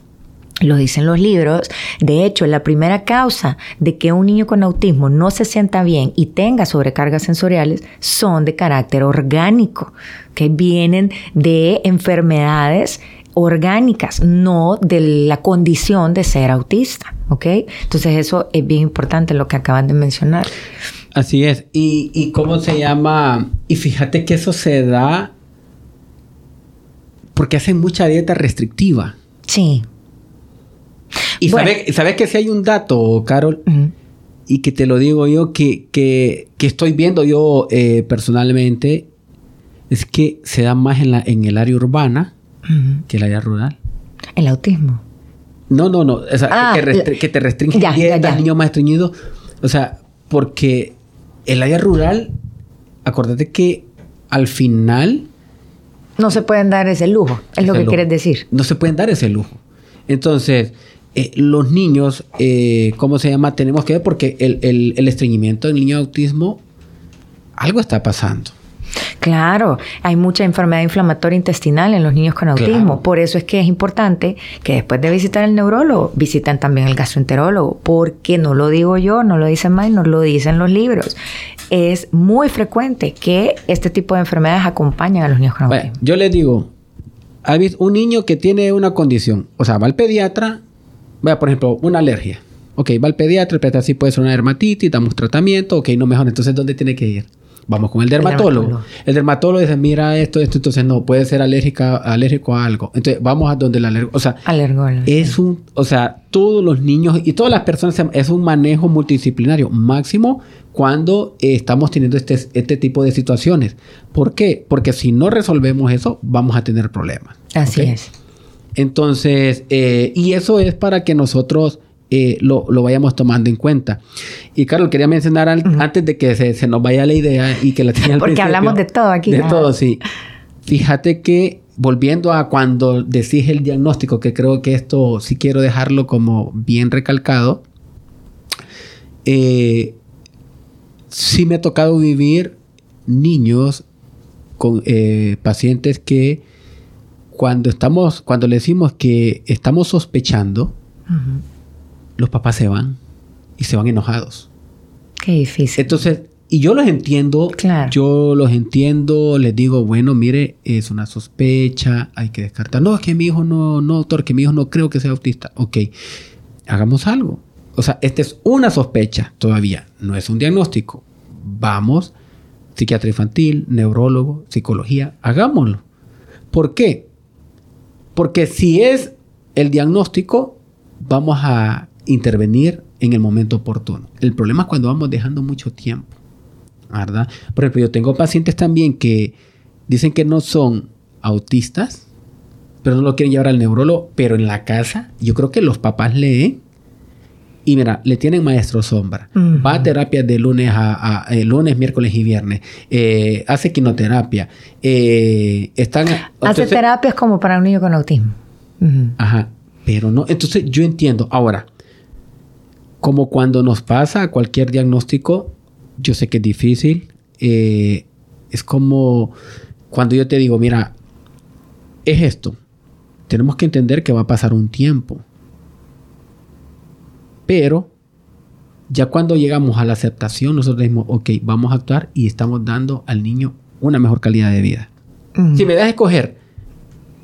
lo dicen los libros. De hecho, la primera causa de que un niño con autismo no se sienta bien y tenga sobrecargas sensoriales son de carácter orgánico, que vienen de enfermedades orgánicas, no de la condición de ser autista, ¿ok? Entonces eso es bien importante lo que acaban de mencionar. Así es. ¿Y, y cómo se llama? Y fíjate que eso se da porque hacen mucha dieta restrictiva. Sí. Y sabes, que si hay un dato, Carol, y que te lo digo yo, que, que, estoy viendo yo eh, personalmente, es que se da más en, la, en el área urbana que en el área rural. ¿El autismo? No, no, no. O sea, ah, que, te restringen ya, dietas, niños más estreñidos. O sea, porque el área rural, acuérdate que al final... No se pueden dar ese lujo, es lo que quieres decir. No se pueden dar ese lujo. Entonces, eh, los niños, eh, ¿cómo se llama? Tenemos que ver porque el, estreñimiento del niño de autismo, algo está pasando. Claro, hay mucha enfermedad inflamatoria intestinal en los niños con autismo. Por eso es que es importante que después de visitar el neurólogo, visiten también el gastroenterólogo, porque no lo digo yo, no lo dicen más, no lo dicen los libros. Es muy frecuente que este tipo de enfermedades acompañen a los niños con autismo. yo les digo, un niño que tiene una condición, o sea, va al pediatra Vea, por ejemplo, una alergia. Ok, va al pediatra, el pediatra sí puede ser una dermatitis, damos tratamiento, ok, no mejora. Entonces, ¿dónde tiene que ir? Vamos con el dermatólogo. El dermatólogo, dice, mira esto, esto, entonces no, puede ser alérgica, alérgico a algo. Entonces, vamos a donde el alérgico, o sea, es un, o sea, todos los niños y todas las personas, es un manejo multidisciplinario, máximo cuando estamos teniendo este, este tipo de situaciones. ¿Por qué? Porque si no resolvemos eso, vamos a tener problemas. Así es. Entonces, eh, y eso es para que nosotros eh, lo, vayamos tomando en cuenta. Y Carlos, quería mencionar antes de que se, nos vaya la idea y que la tenía Porque hablamos de todo aquí. De todo, sí. Fíjate que volviendo a cuando decís el diagnóstico, que creo que esto sí quiero dejarlo como bien recalcado, eh, sí me ha tocado vivir niños con pacientes que cuando estamos, cuando le decimos que estamos sospechando, los papás se van y se van enojados. Qué difícil. Entonces, y yo los entiendo, claro. yo los entiendo, les digo, bueno, mire, es una sospecha, hay que descartar. No, es que mi hijo no, no, doctor, que mi hijo no creo que sea autista. Ok, hagamos algo. O sea, esta es una sospecha todavía, no es un diagnóstico. Vamos, psiquiatra infantil, neurólogo, psicología, hagámoslo. ¿Por qué? Porque si es el diagnóstico, vamos a intervenir en el momento oportuno. El problema es cuando vamos dejando mucho tiempo, ¿verdad? Por ejemplo, yo tengo pacientes también que dicen que no son autistas, pero no lo quieren llevar al neurólogo, pero en la casa yo creo que los papás leen y mira, le tienen maestro sombra. Va a terapia de lunes a, a- eh, lunes, miércoles y viernes. Eh, hace quinoterapia. Eh, están. Hace entonces- terapias como para un niño con autismo. Ajá. Pero no. Entonces yo entiendo. Ahora, como cuando nos pasa cualquier diagnóstico, yo sé que es difícil. es como cuando yo te digo, mira, es esto. Tenemos que entender que va a pasar un tiempo. Pero ya cuando llegamos a la aceptación, nosotros decimos, ok, vamos a actuar y estamos dando al niño una mejor calidad de vida. Si me das escoger,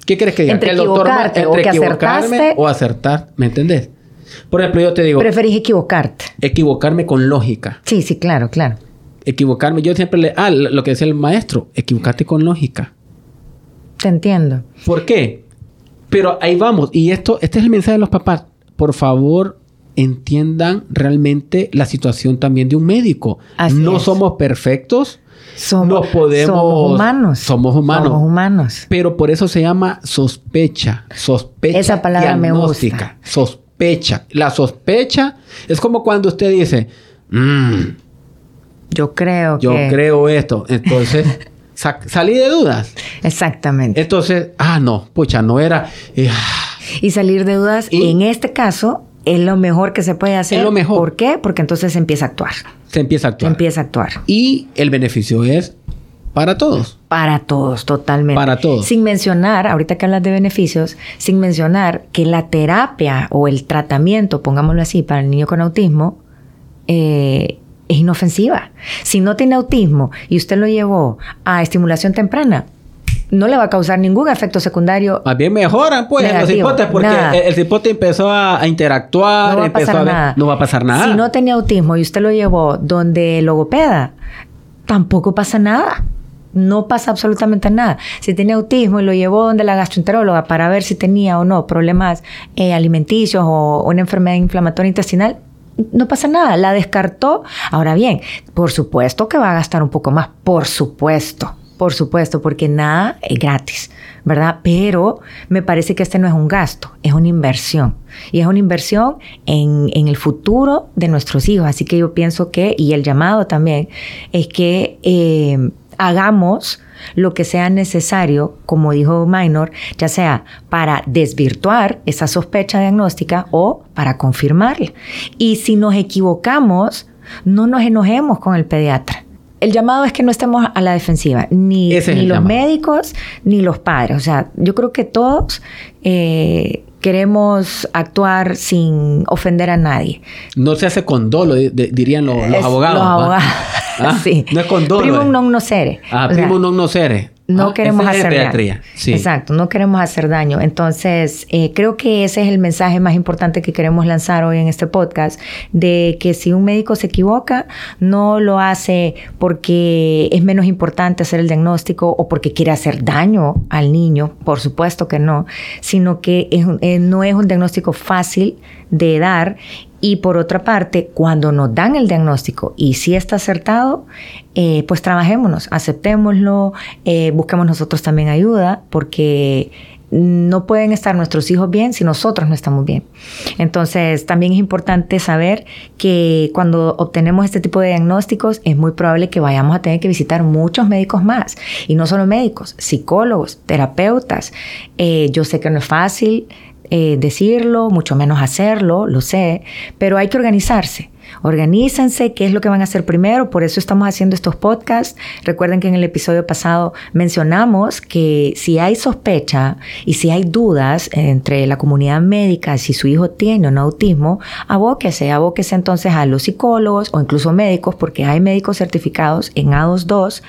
¿qué crees que diga? Entre Que el doctor Ma- equivocarte o entre que equivocarme acertaste. o acertar, ¿me entendés? Por ejemplo, yo te digo, Preferís equivocarte. equivocarme con lógica. Sí, sí, claro, claro. Equivocarme, yo siempre le, ah, lo que decía el maestro, equivocarte con lógica. Te entiendo. ¿Por qué? Pero ahí vamos, y esto, este es el mensaje de los papás. Por favor, entiendan realmente la situación también de un médico. Así no es. somos perfectos, Somos, no podemos. somos humanos. Somos humanos. Somos humanos. Pero por eso se llama sospecha. Sospecha. Esa palabra me diagnóstica. Sospecha. La sospecha es como cuando usted dice, "Mm, Yo creo yo que... creo esto. Entonces, sa- salí de dudas. Exactamente. Entonces, ah, no, pucha, no era. eh, Y salir de dudas, Y- en este caso, es lo mejor que se puede hacer. Es lo mejor. ¿Por qué? Porque entonces se empieza a actuar. se empieza a Se actuar. empieza a actuar. Y el beneficio es para todos. Para todos, totalmente. Para todos. Sin mencionar, ahorita que hablas de beneficios, sin mencionar que la terapia o el tratamiento, pongámoslo así, para el niño con autismo, eh, es inofensiva. Si no tiene autismo y usted lo llevó a estimulación temprana, no le va a causar ningún efecto secundario. Más bien mejoran, pues, los cipotes, porque nada. el, el cipote empezó a, interactuar, No va a empezó pasar a ver- nada. No va a pasar nada. Si no tenía autismo y usted lo llevó donde logopeda, tampoco pasa nada. No pasa absolutamente nada. Si tiene autismo y lo llevó donde la gastroenteróloga para ver si tenía o no problemas eh, alimenticios o una enfermedad inflamatoria intestinal, no pasa nada. La descartó. Ahora bien, por supuesto que va a gastar un poco más. Por supuesto. Por supuesto, porque nada es gratis, ¿verdad? Pero me parece que este no es un gasto, es una inversión. Y es una inversión en, el futuro de nuestros hijos. Así que yo pienso que, y el llamado también, es que eh, hagamos lo que sea necesario, como dijo Minor, ya sea para desvirtuar esa sospecha diagnóstica o para confirmarla. Y si nos equivocamos, no nos enojemos con el pediatra. El llamado es que no estemos a la defensiva, ni, Ese los llamado. médicos ni los padres. O sea, yo creo que todos eh, queremos actuar sin ofender a nadie. No se hace con dolo, di- di- dirían los, abogados. Los abogados. Ah, sí. No es con dolo. Primum eh. non nocere. Ah, O sea, primum non nocere. No Ah, queremos es hacer pediatría. daño. Sí. Exacto, no queremos hacer daño. Entonces, eh, creo que ese es el mensaje más importante que queremos lanzar hoy en este podcast, de que si un médico se equivoca, no lo hace porque es menos importante hacer el diagnóstico o porque quiere hacer daño al niño, por supuesto que no, sino que es eh, no es un diagnóstico fácil de dar y por otra parte, cuando nos dan el diagnóstico y si está acertado, eh, pues trabajémonos, aceptémoslo, eh, busquemos nosotros también ayuda, porque no pueden estar nuestros hijos bien si nosotros no estamos bien. Entonces, también es importante saber que cuando obtenemos este tipo de diagnósticos es muy probable que vayamos a tener que visitar muchos médicos más. Y no solo médicos, psicólogos, terapeutas. Eh, yo sé que no es fácil eh, decirlo, mucho menos hacerlo, lo sé, pero hay que organizarse. Organícense, qué es lo que van a hacer primero, por eso estamos haciendo estos podcasts. Recuerden que en el episodio pasado mencionamos que si hay sospecha y si hay dudas entre la comunidad médica, si su hijo tiene o no autismo, abóquese, abóquese entonces a los psicólogos o incluso médicos, porque hay médicos certificados en A22,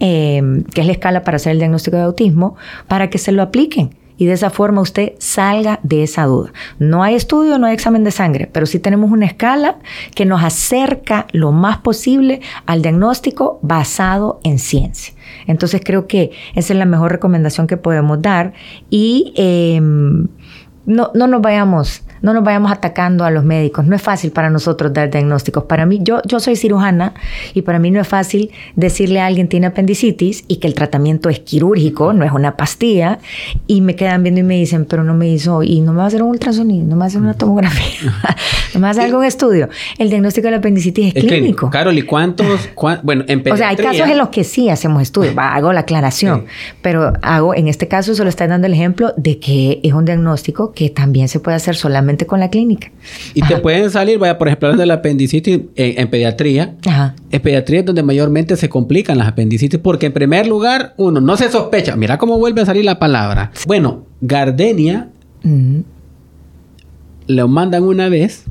eh, que es la escala para hacer el diagnóstico de autismo, para que se lo apliquen y de esa forma usted salga de esa duda. No hay estudio, no hay examen de sangre, pero sí tenemos una escala que nos acerca lo más posible al diagnóstico basado en ciencia. Entonces creo que esa es la mejor recomendación que podemos dar y eh, no, no nos vayamos no nos vayamos atacando a los médicos. No es fácil para nosotros dar diagnósticos. Para mí, yo, yo soy cirujana y para mí no es fácil decirle a alguien tiene apendicitis y que el tratamiento es quirúrgico, no es una pastilla, y me quedan viendo y me dicen, pero no me hizo, y no me va a hacer un ultrasonido, no me va a hacer una tomografía, no me va a hacer algún estudio. El diagnóstico de la apendicitis es, clínico. Carol, ¿y cuántos? bueno, en O sea, hay casos en los que sí hacemos estudios, hago la aclaración, pero hago, en este caso solo está dando el ejemplo de que es un diagnóstico que también se puede hacer solamente con la clínica. Y te pueden salir, vaya, por ejemplo, de la apendicitis en, pediatría. Ajá. En pediatría es donde mayormente se complican las apendicitis porque en primer lugar, uno, no se sospecha. Mira cómo vuelve a salir la palabra. Bueno, Gardenia le mandan una vez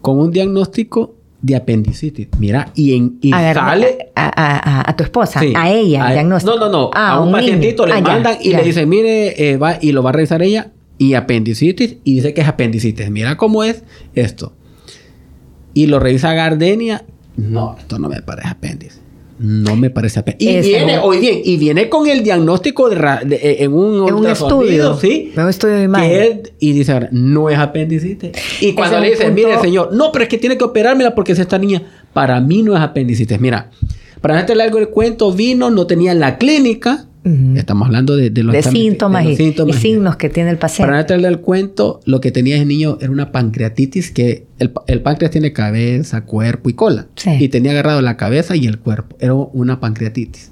con un diagnóstico de apendicitis. Mira, y, en, y sale... A, tu esposa, a ella, el diagnóstico. No, no, no. Ah, a un, pacientito le ah, mandan y le dicen, mire, eh, va y lo va a revisar ella y apendicitis y dice que es apendicitis. Mira cómo es esto. Y lo revisa Gardenia. No, esto no me parece apéndice. No me parece apéndice. Y viene, hoy bien, y viene con el diagnóstico de, eh, en un, en un estudio, ¿sí? un estudio de imagen. y dice, no es apendicitis. Y cuando le dice, mire, señor, no, pero es que tiene que operármela porque es esta niña, para mí no es apendicitis. Mira, para este largo el cuento, vino, no tenía en la clínica, Estamos hablando de, los, síntomas, y, signos que tiene el paciente. Para no traerle el cuento, lo que tenía ese niño era una pancreatitis que el, páncreas tiene cabeza, cuerpo y cola. Y tenía agarrado la cabeza y el cuerpo. Era una pancreatitis.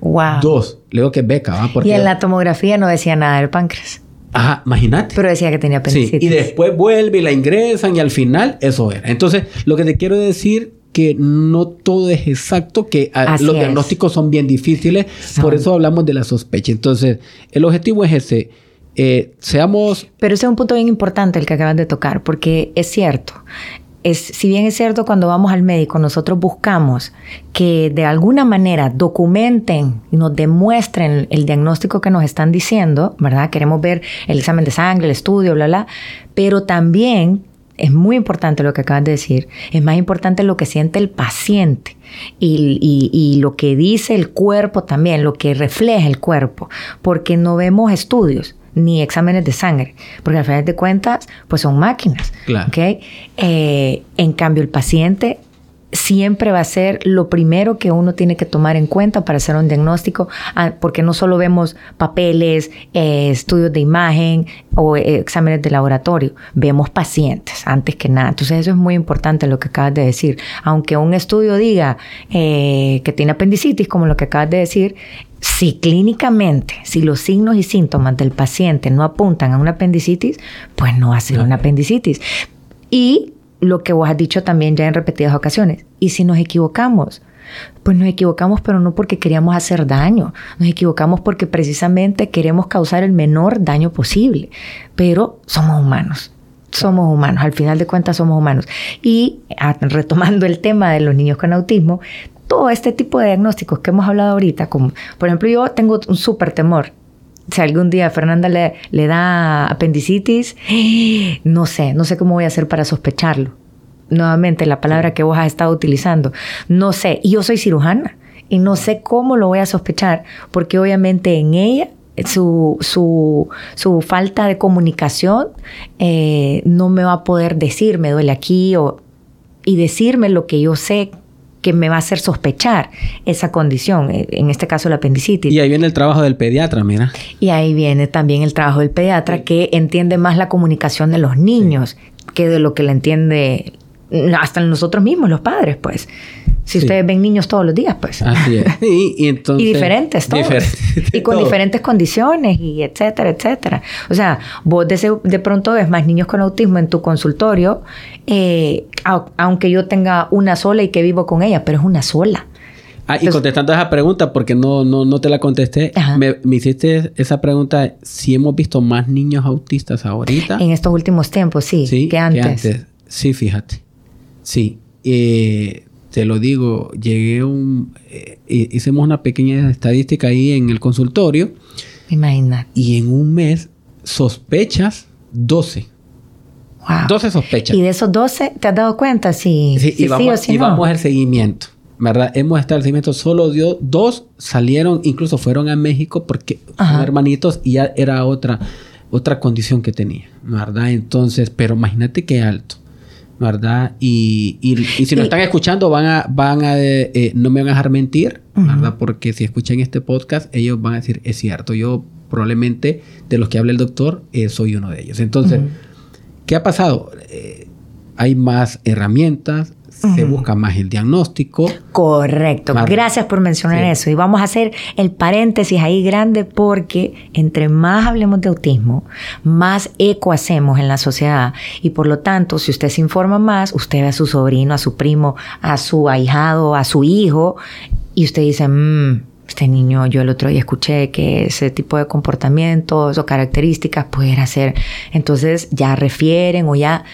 Wow. Dos. Le digo que beca, ¿va? Porque y en la tomografía no decía nada del páncreas. Ajá, imagínate. Pero decía que tenía apendicitis. Sí, y después vuelve y la ingresan y al final eso era. Entonces, lo que te quiero decir que no todo es exacto, que ah, los diagnósticos son bien difíciles, por eso hablamos de la sospecha. Entonces, el objetivo es ese. Eh, seamos... Pero ese es un punto bien importante el que acabas de tocar, porque es cierto. Es, si bien es cierto, cuando vamos al médico, nosotros buscamos que de alguna manera documenten y nos demuestren el diagnóstico que nos están diciendo, ¿verdad? Queremos ver el examen de sangre, el estudio, bla, bla, pero también es muy importante lo que acabas de decir, es más importante lo que siente el paciente y, lo que dice el cuerpo también, lo que refleja el cuerpo, porque no vemos estudios ni exámenes de sangre, porque al final de cuentas, pues son máquinas. Claro. Eh, en cambio, el paciente siempre va a ser lo primero que uno tiene que tomar en cuenta para hacer un diagnóstico, ah, porque no solo vemos papeles, eh, estudios de imagen o eh, exámenes de laboratorio, vemos pacientes antes que nada. Entonces eso es muy importante lo que acabas de decir. Aunque un estudio diga eh, que tiene apendicitis, como lo que acabas de decir, si clínicamente, si los signos y síntomas del paciente no apuntan a una apendicitis, pues no va a ser una apendicitis. Y lo que vos has dicho también ya en repetidas ocasiones. ¿Y si nos equivocamos? Pues nos equivocamos, pero no porque queríamos hacer daño. Nos equivocamos porque precisamente queremos causar el menor daño posible. Pero somos humanos. Somos humanos. Al final de cuentas somos humanos. Y ah, retomando el tema de los niños con autismo, todo este tipo de diagnósticos que hemos hablado ahorita, como por ejemplo yo tengo un súper temor si algún día Fernanda le, le da apendicitis, no sé, no sé cómo voy a hacer para sospecharlo. Nuevamente, la palabra que vos has estado utilizando. No sé, y yo soy cirujana y no sé cómo lo voy a sospechar, porque obviamente en ella su, su, su, falta de comunicación eh, no me va a poder decir, me duele aquí, o, y decirme lo que yo sé que me va a hacer sospechar esa condición, eh, en este caso la apendicitis. Y ahí viene el trabajo del pediatra, mira. Y ahí viene también el trabajo del pediatra que entiende más la comunicación de los niños que de lo que le entiende hasta nosotros mismos, los padres, pues. Si ustedes ven niños todos los días, pues. Así es. Y, entonces, y diferentes, todos. y con diferentes condiciones, y etcétera, etcétera. O sea, vos de, de, pronto ves más niños con autismo en tu consultorio, eh, aunque yo tenga una sola y que vivo con ella, pero es una sola. Ah, y contestando esa pregunta, porque no, no, no te la contesté, me, me, hiciste esa pregunta, si hemos visto más niños autistas ahorita. En estos últimos tiempos, sí, ¿Sí? que antes. Que antes. Sí, fíjate. Sí, eh, te lo digo, llegué un... Eh, hicimos una pequeña estadística ahí en el consultorio. Imagínate. Y en un mes, sospechas 12. Wow. 12 sospechas. ¿Y de esos 12 te has dado cuenta si sí, y vamos, y vamos al seguimiento. ¿Verdad? Hemos estado al seguimiento. Solo dio, dos salieron, incluso fueron a México porque son hermanitos y ya era otra otra condición que tenía, ¿verdad? Entonces, pero imagínate qué alto. ¿Verdad? Y, y, y si nos están escuchando, van a, van a, eh, eh, no me van a dejar mentir, ¿verdad? Porque si escuchan este podcast, ellos van a decir, es cierto, yo probablemente de los que habla el doctor, eh, soy uno de ellos. Entonces, ¿qué ha pasado? hay más herramientas, se busca más el diagnóstico. Correcto. Gracias por mencionar eso. Y vamos a hacer el paréntesis ahí grande porque entre más hablemos de autismo, más eco hacemos en la sociedad. Y por lo tanto, si usted se informa más, usted ve a su sobrino, a su primo, a su ahijado, a su hijo, y usted dice, mmm, este niño, yo el otro día escuché que ese tipo de comportamientos o características pudiera ser. Entonces ya refieren o ya,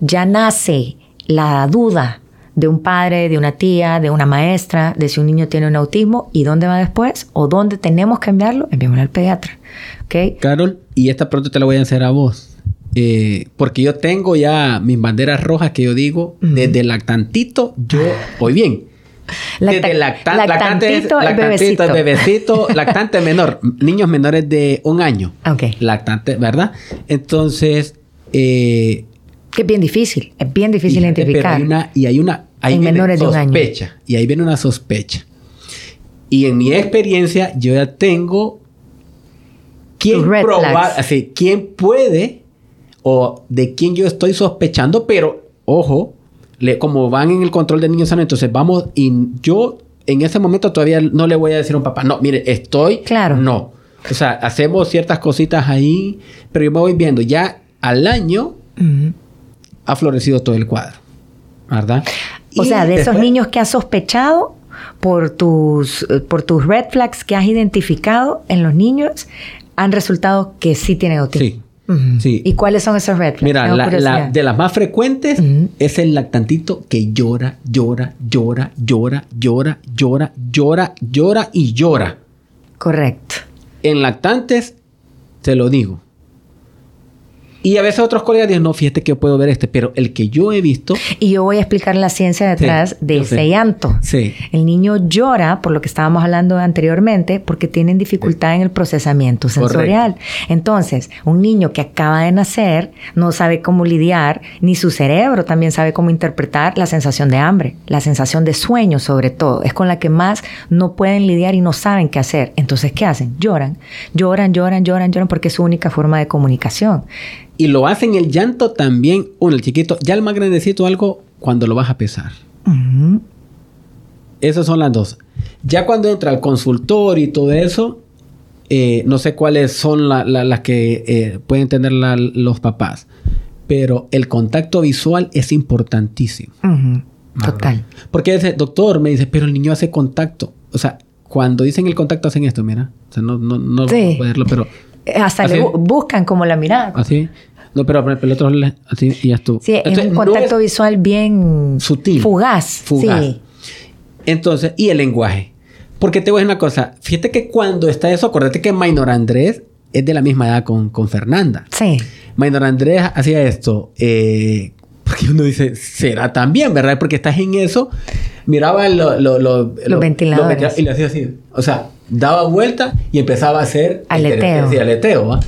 ya nace la duda de un padre, de una tía, de una maestra, de si un niño tiene un autismo y dónde va después o dónde tenemos que enviarlo, enviémoslo al pediatra. ¿Ok? Carol, y esta pronto te la voy a hacer a vos. Eh, porque yo tengo ya mis banderas rojas que yo digo, desde lactantito, yo voy bien. desde lactantito, lactantito, bebecito. bebecito, lactante menor, niños menores de un año. Ok. Lactante, ¿verdad? Entonces, eh, que es bien difícil, es bien difícil identificar. y hay una ahí menores sospecha, Y ahí viene una sospecha. Y en mi experiencia, yo ya tengo quién probar, así, quién puede o de quién yo estoy sospechando, pero ojo, le, como van en el control de niños sanos, entonces vamos y yo en ese momento todavía no le voy a decir a un papá, no, mire, estoy, claro. no. O sea, hacemos ciertas cositas ahí, pero yo me voy viendo ya al año ha florecido todo el cuadro, ¿verdad? O sea, de esos niños que has sospechado por tus, por tus red flags que has identificado en los niños, han resultado que sí tienen autismo. Sí. ¿Y cuáles son esos red flags? Mira, la, de las más frecuentes es el lactantito que llora, llora, llora, llora, llora, llora, llora, llora y llora. Correcto. En lactantes, te lo digo, y a veces otros colegas dicen, no, fíjate que yo puedo ver este, pero el que yo he visto... Y yo voy a explicar la ciencia detrás de ese llanto. Sí. El niño llora, por lo que estábamos hablando anteriormente, porque tienen dificultad en el procesamiento sensorial. Entonces, un niño que acaba de nacer no sabe cómo lidiar, ni su cerebro también sabe cómo interpretar la sensación de hambre, la sensación de sueño sobre todo. Es con la que más no pueden lidiar y no saben qué hacer. Entonces, ¿qué hacen? Lloran, lloran, lloran, lloran, lloran, porque es su única forma de comunicación. Y lo hacen el llanto también, uno, el chiquito, ya el más grandecito algo cuando lo vas a pesar. Esas son las dos. Ya cuando entra al consultor y todo eso, eh, no sé cuáles son las que eh, pueden tener los papás, pero el contacto visual es importantísimo. Total. Porque ese doctor me dice, pero el niño hace contacto. O sea, cuando dicen el contacto hacen esto, mira. O sea, no, no, no verlo, pero... Hasta le buscan como la mirada. Así. No, pero el otro así y ya estuvo. Sí, es un contacto visual bien sutil. Fugaz. Fugaz. Sí. Entonces, y el lenguaje. Porque te voy a decir una cosa. Fíjate que cuando está eso, acuérdate que Minor Andrés es de la misma edad con, con Fernanda. Sí. Minor Andrés hacía esto. Eh, porque uno dice, será también, ¿verdad? Porque estás en eso. Miraba lo, lo, los ventiladores. y le hacía así. O sea, daba vuelta y empezaba a hacer... Aleteo. Sí, aleteo, ¿va?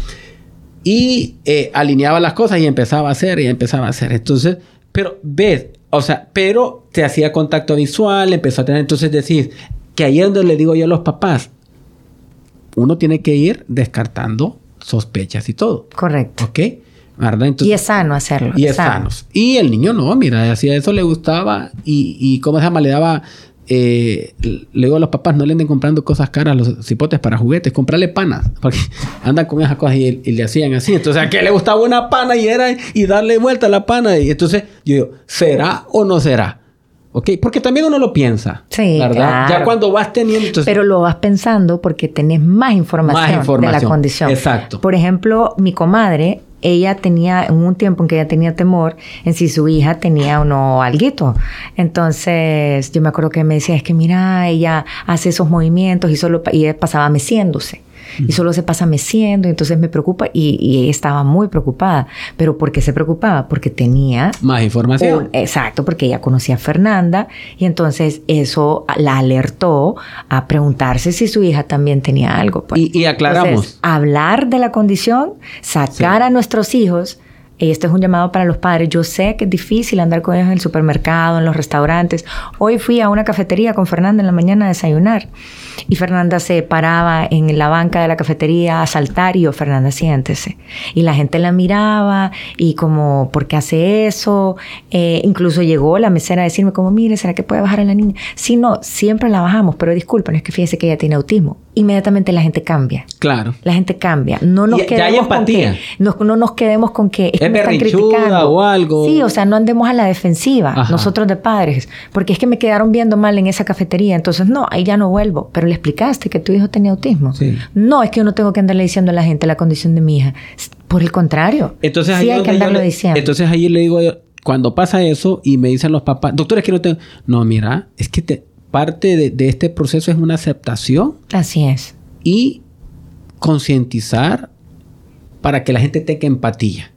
Y eh, alineaba las cosas y empezaba a hacer y empezaba a hacer. Entonces, pero ves, o sea, pero te hacía contacto visual, empezó a tener, entonces decir, que ahí es donde le digo yo a los papás, uno tiene que ir descartando sospechas y todo. Correcto. ¿Ok? ¿verdad? y es sano hacerlo. Y es sano. Y el niño no, mira, hacía eso le gustaba y, y ¿cómo se llama? Le daba eh, le digo a los papás, no le anden comprando cosas caras a los cipotes para juguetes, comprarle panas, porque andan con esas cosas y, le hacían así. Entonces, ¿a qué le gustaba una pana y era y darle vuelta a la pana? Y entonces, yo digo, ¿será o no será? ¿Ok? Porque también uno lo piensa. Sí, ¿verdad? Ya cuando vas teniendo... Pero lo vas pensando porque tenés más información, más información de la condición. Exacto. Por ejemplo, mi comadre ella tenía, en un tiempo en que ella tenía temor, en si su hija tenía o no alguito. Entonces, yo me acuerdo que me decía, es que mira, ella hace esos movimientos y solo y pasaba meciéndose. Y solo se pasa meciendo, y entonces me preocupa y, estaba muy preocupada. ¿Pero por qué se preocupaba? Porque tenía... Más información. un- exacto, porque ella conocía a Fernanda y entonces eso la alertó a preguntarse si su hija también tenía algo. pues. Y- y aclaramos. Entonces, hablar de la condición, sacar a nuestros hijos. Y este es un llamado para los padres. Yo sé que es difícil andar con ellos en el supermercado, en los restaurantes. Hoy fui a una cafetería con Fernanda en la mañana a desayunar. Y Fernanda se paraba en la banca de la cafetería a saltar y yo, Fernanda, siéntese. Y la gente la miraba y como, ¿por qué hace eso? Eh, incluso llegó la mesera a decirme como, mire, ¿será que puede bajar a la niña? Sí, no, siempre la bajamos, pero disculpen, es que fíjese que ella tiene autismo. Inmediatamente la gente cambia. Claro. La gente cambia. No nos Y ya hay quedemos con empatía. que no, no nos quedemos con que es, que Es me están criticando o algo. Sí, o sea, no andemos a la defensiva Ajá. nosotros de padres, porque es que me quedaron viendo mal en esa cafetería, entonces no, ahí ya no vuelvo. Pero le explicaste que tu hijo tenía autismo. Sí. No, es que yo no tengo que andarle diciendo a la gente la condición de mi hija. Por el contrario, Entonces ahí sí es hay que andarlo le- diciendo. Entonces ahí le digo, cuando pasa eso y me dicen los papás, doctor, es que no tengo. No, mira, es que te- parte de, de este proceso es una aceptación Así es. y concientizar para que la gente tenga empatía.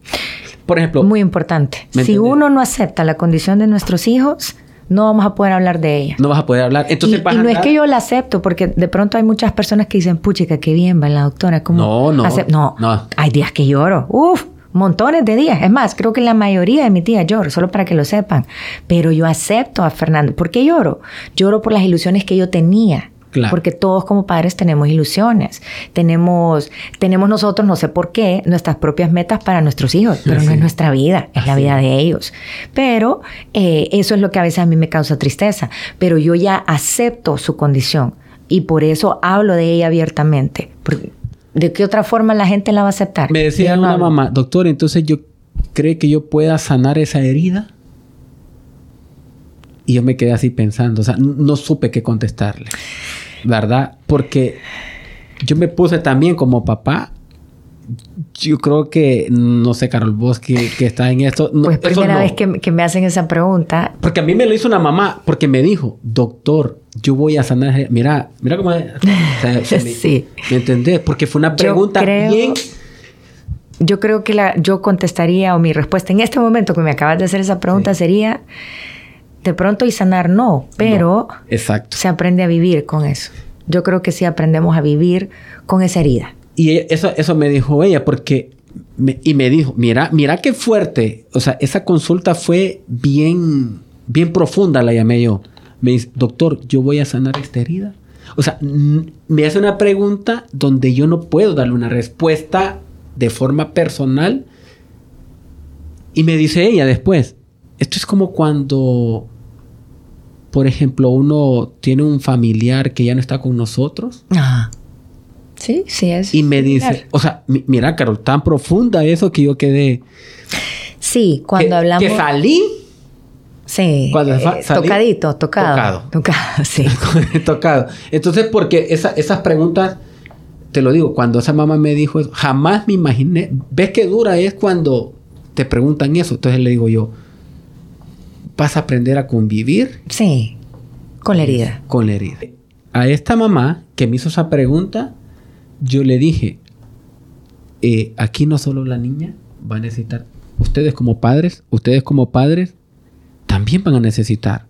Por ejemplo, Muy importante. ¿Me Si uno no acepta la condición de nuestros hijos, no vamos a poder hablar de ella. no vas a poder hablar. Entonces y, vas y a no es que yo la acepto, porque de pronto hay muchas personas que dicen, puchica, qué bien va la doctora. ¿cómo No, no, acep-?" no, no. hay días que lloro. Uf, montones de días. Es más, creo que la mayoría de mis días lloro, solo para que lo sepan. Pero yo acepto a Fernando. ¿Por qué lloro? Lloro por las ilusiones que yo tenía. Claro. Porque todos como padres tenemos ilusiones. Tenemos, tenemos nosotros, no sé por qué, nuestras propias metas para nuestros hijos, pero no es nuestra vida, es la vida de ellos. Pero eh, eso es lo que a veces a mí me causa tristeza. Pero yo ya acepto su condición y por eso hablo de ella abiertamente. Porque, ¿De qué otra forma la gente la va a aceptar? Me decía una hablo. mamá, doctor, entonces yo cree que yo pueda sanar esa herida. Y yo me quedé así pensando, o sea, no supe qué contestarle, ¿verdad? Porque yo me puse también como papá. Yo creo que, no sé, Carol, vos que, que estás en esto. no, Pues primera no. vez que, que me hacen esa pregunta. Porque a mí me lo hizo una mamá, porque me dijo, doctor, yo voy a sanar. Mira, mira cómo es. O sea, se me, Sí. ¿Me entendés? Porque fue una pregunta creo- bien. Yo creo que la, yo contestaría, o mi respuesta en este momento que me acabas de hacer esa pregunta sería, de pronto y sanar no, pero No, exacto. se aprende a vivir con eso. Yo creo que sí aprendemos a vivir con esa herida. Y eso, eso me dijo ella, porque. me- y me dijo, mira, mira qué fuerte. O sea, esa consulta fue bien, bien profunda, la llamé yo. Me dice, doctor, yo voy a sanar esta herida. O sea, me hace una pregunta donde yo no puedo darle una respuesta de forma personal. Y me dice ella después, esto es como cuando, por ejemplo, uno tiene un familiar que ya no está con nosotros. Ajá. Sí, sí es. Y me dice, o sea, mi- mira, Carol, tan profunda eso que yo quedé. Sí, cuando que, hablamos... Que salí sí, cuando eh, salí- tocadito, tocado. Tocado. Tocado, sí. tocado. Entonces, porque esa- esas preguntas, te lo digo, cuando esa mamá me dijo eso, jamás me imaginé. ¿Ves qué dura es cuando te preguntan eso? Entonces le digo yo, vas a aprender a convivir Sí, con la herida. con la herida. A esta mamá que me hizo esa pregunta, yo le dije, eh, aquí no solo la niña va a necesitar, ustedes como padres, ustedes como padres, también van a necesitar,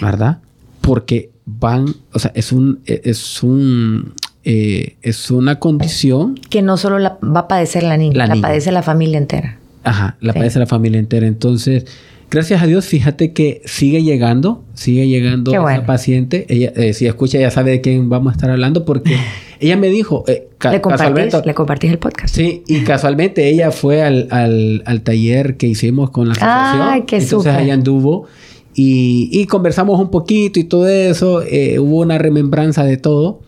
¿verdad? Porque van, o sea, es un, e- es un, eh, es una condición, Que no solo la, va a padecer la niña, La la, niña. padece la familia entera. ajá, la Sí. padece la familia entera. Entonces, gracias a Dios, fíjate que sigue llegando, sigue llegando esa bueno. paciente. Ella, eh, si escucha, ya sabe de quién vamos a estar hablando, porque ella me dijo, eh, ca- Le compartís, le compartís el podcast. Sí, y casualmente ella fue al, al- al taller que hicimos con la asociación. Ay, qué Entonces ella anduvo y, y conversamos un poquito y todo eso. eh, hubo una remembranza de todo.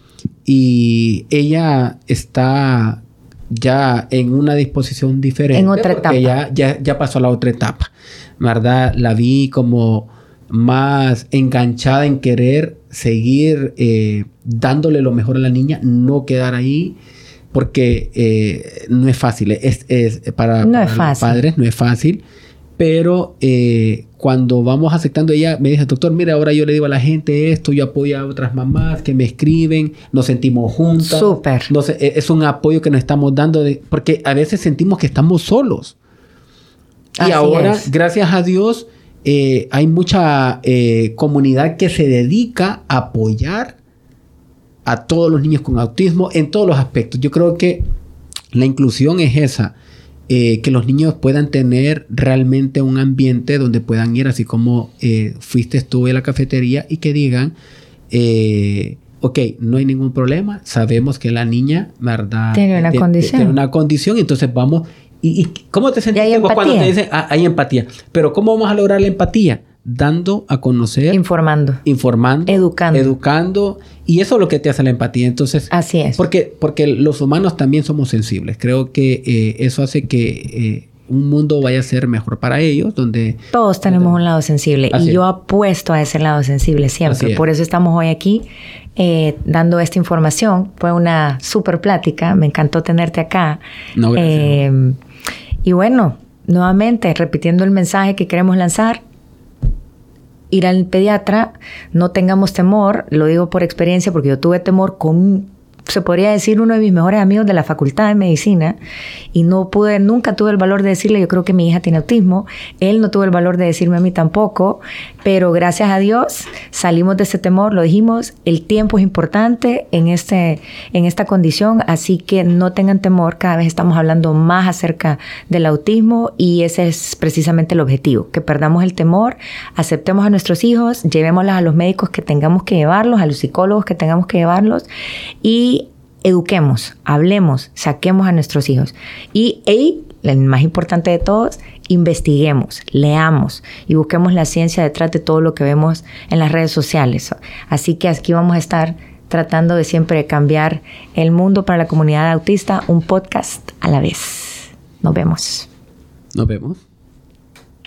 Y ella está ya en una disposición diferente. En otra porque etapa. Ya, ya, ya pasó a la otra etapa. ¿Verdad? La vi como más enganchada en querer seguir eh, dándole lo mejor a la niña, no quedar ahí, porque eh, no es fácil. Es, es- para, No para es los padres no es fácil, pero eh, cuando vamos aceptando, ella me dice, doctor, mira, ahora yo le digo a la gente esto, yo apoyo a otras mamás que me escriben, nos sentimos juntas. Súper. E, es un apoyo que nos estamos dando, de, porque a veces sentimos que estamos solos. Y Así ahora, es. gracias a Dios, eh, hay mucha eh, comunidad que se dedica a apoyar a todos los niños con autismo en todos los aspectos. Yo creo que la inclusión es esa, eh, que los niños puedan tener realmente un ambiente donde puedan ir, así como eh, fuiste tú a la cafetería y que digan, eh, ok, no hay ningún problema, sabemos que la niña, ¿verdad? Tiene una condición. Tiene una condición, entonces vamos... ¿Y, y cómo te sentiste cuando te dicen, "Ah, hay empatía? Pero ¿cómo vamos a lograr la empatía? Dando a conocer Informando. informando, Educando. educando, y eso es lo que te hace la empatía. Entonces, Así es. porque, porque los humanos también somos sensibles. Creo que eh, eso hace que eh, un mundo vaya a ser mejor para ellos, donde Todos tenemos un lado sensible Así y es. yo apuesto a ese lado sensible siempre. es. Por eso estamos hoy aquí eh, dando esta información. Fue una súper plática, me encantó tenerte acá. No, gracias. Y bueno, nuevamente, repitiendo el mensaje que queremos lanzar, ir al pediatra, no tengamos temor, lo digo por experiencia porque yo tuve temor con, se podría decir, uno de mis mejores amigos de la facultad de medicina y no pude, nunca tuve el valor de decirle, yo creo que mi hija tiene autismo, él no tuvo el valor de decirme a mí tampoco, pero gracias a Dios salimos de ese temor, lo dijimos, el tiempo es importante en, este, en esta condición, así que no tengan temor, cada vez estamos hablando más acerca del autismo y ese es precisamente el objetivo, que perdamos el temor, aceptemos a nuestros hijos, llevémoslos a los médicos que tengamos que llevarlos, a los psicólogos que tengamos que llevarlos y eduquemos, hablemos, saquemos a nuestros hijos. Y, y, el más importante de todos, investiguemos, leamos y busquemos la ciencia detrás de todo lo que vemos en las redes sociales. Así que aquí vamos a estar tratando de siempre cambiar el mundo para la comunidad autista, un podcast a la vez. Nos vemos. nos vemos.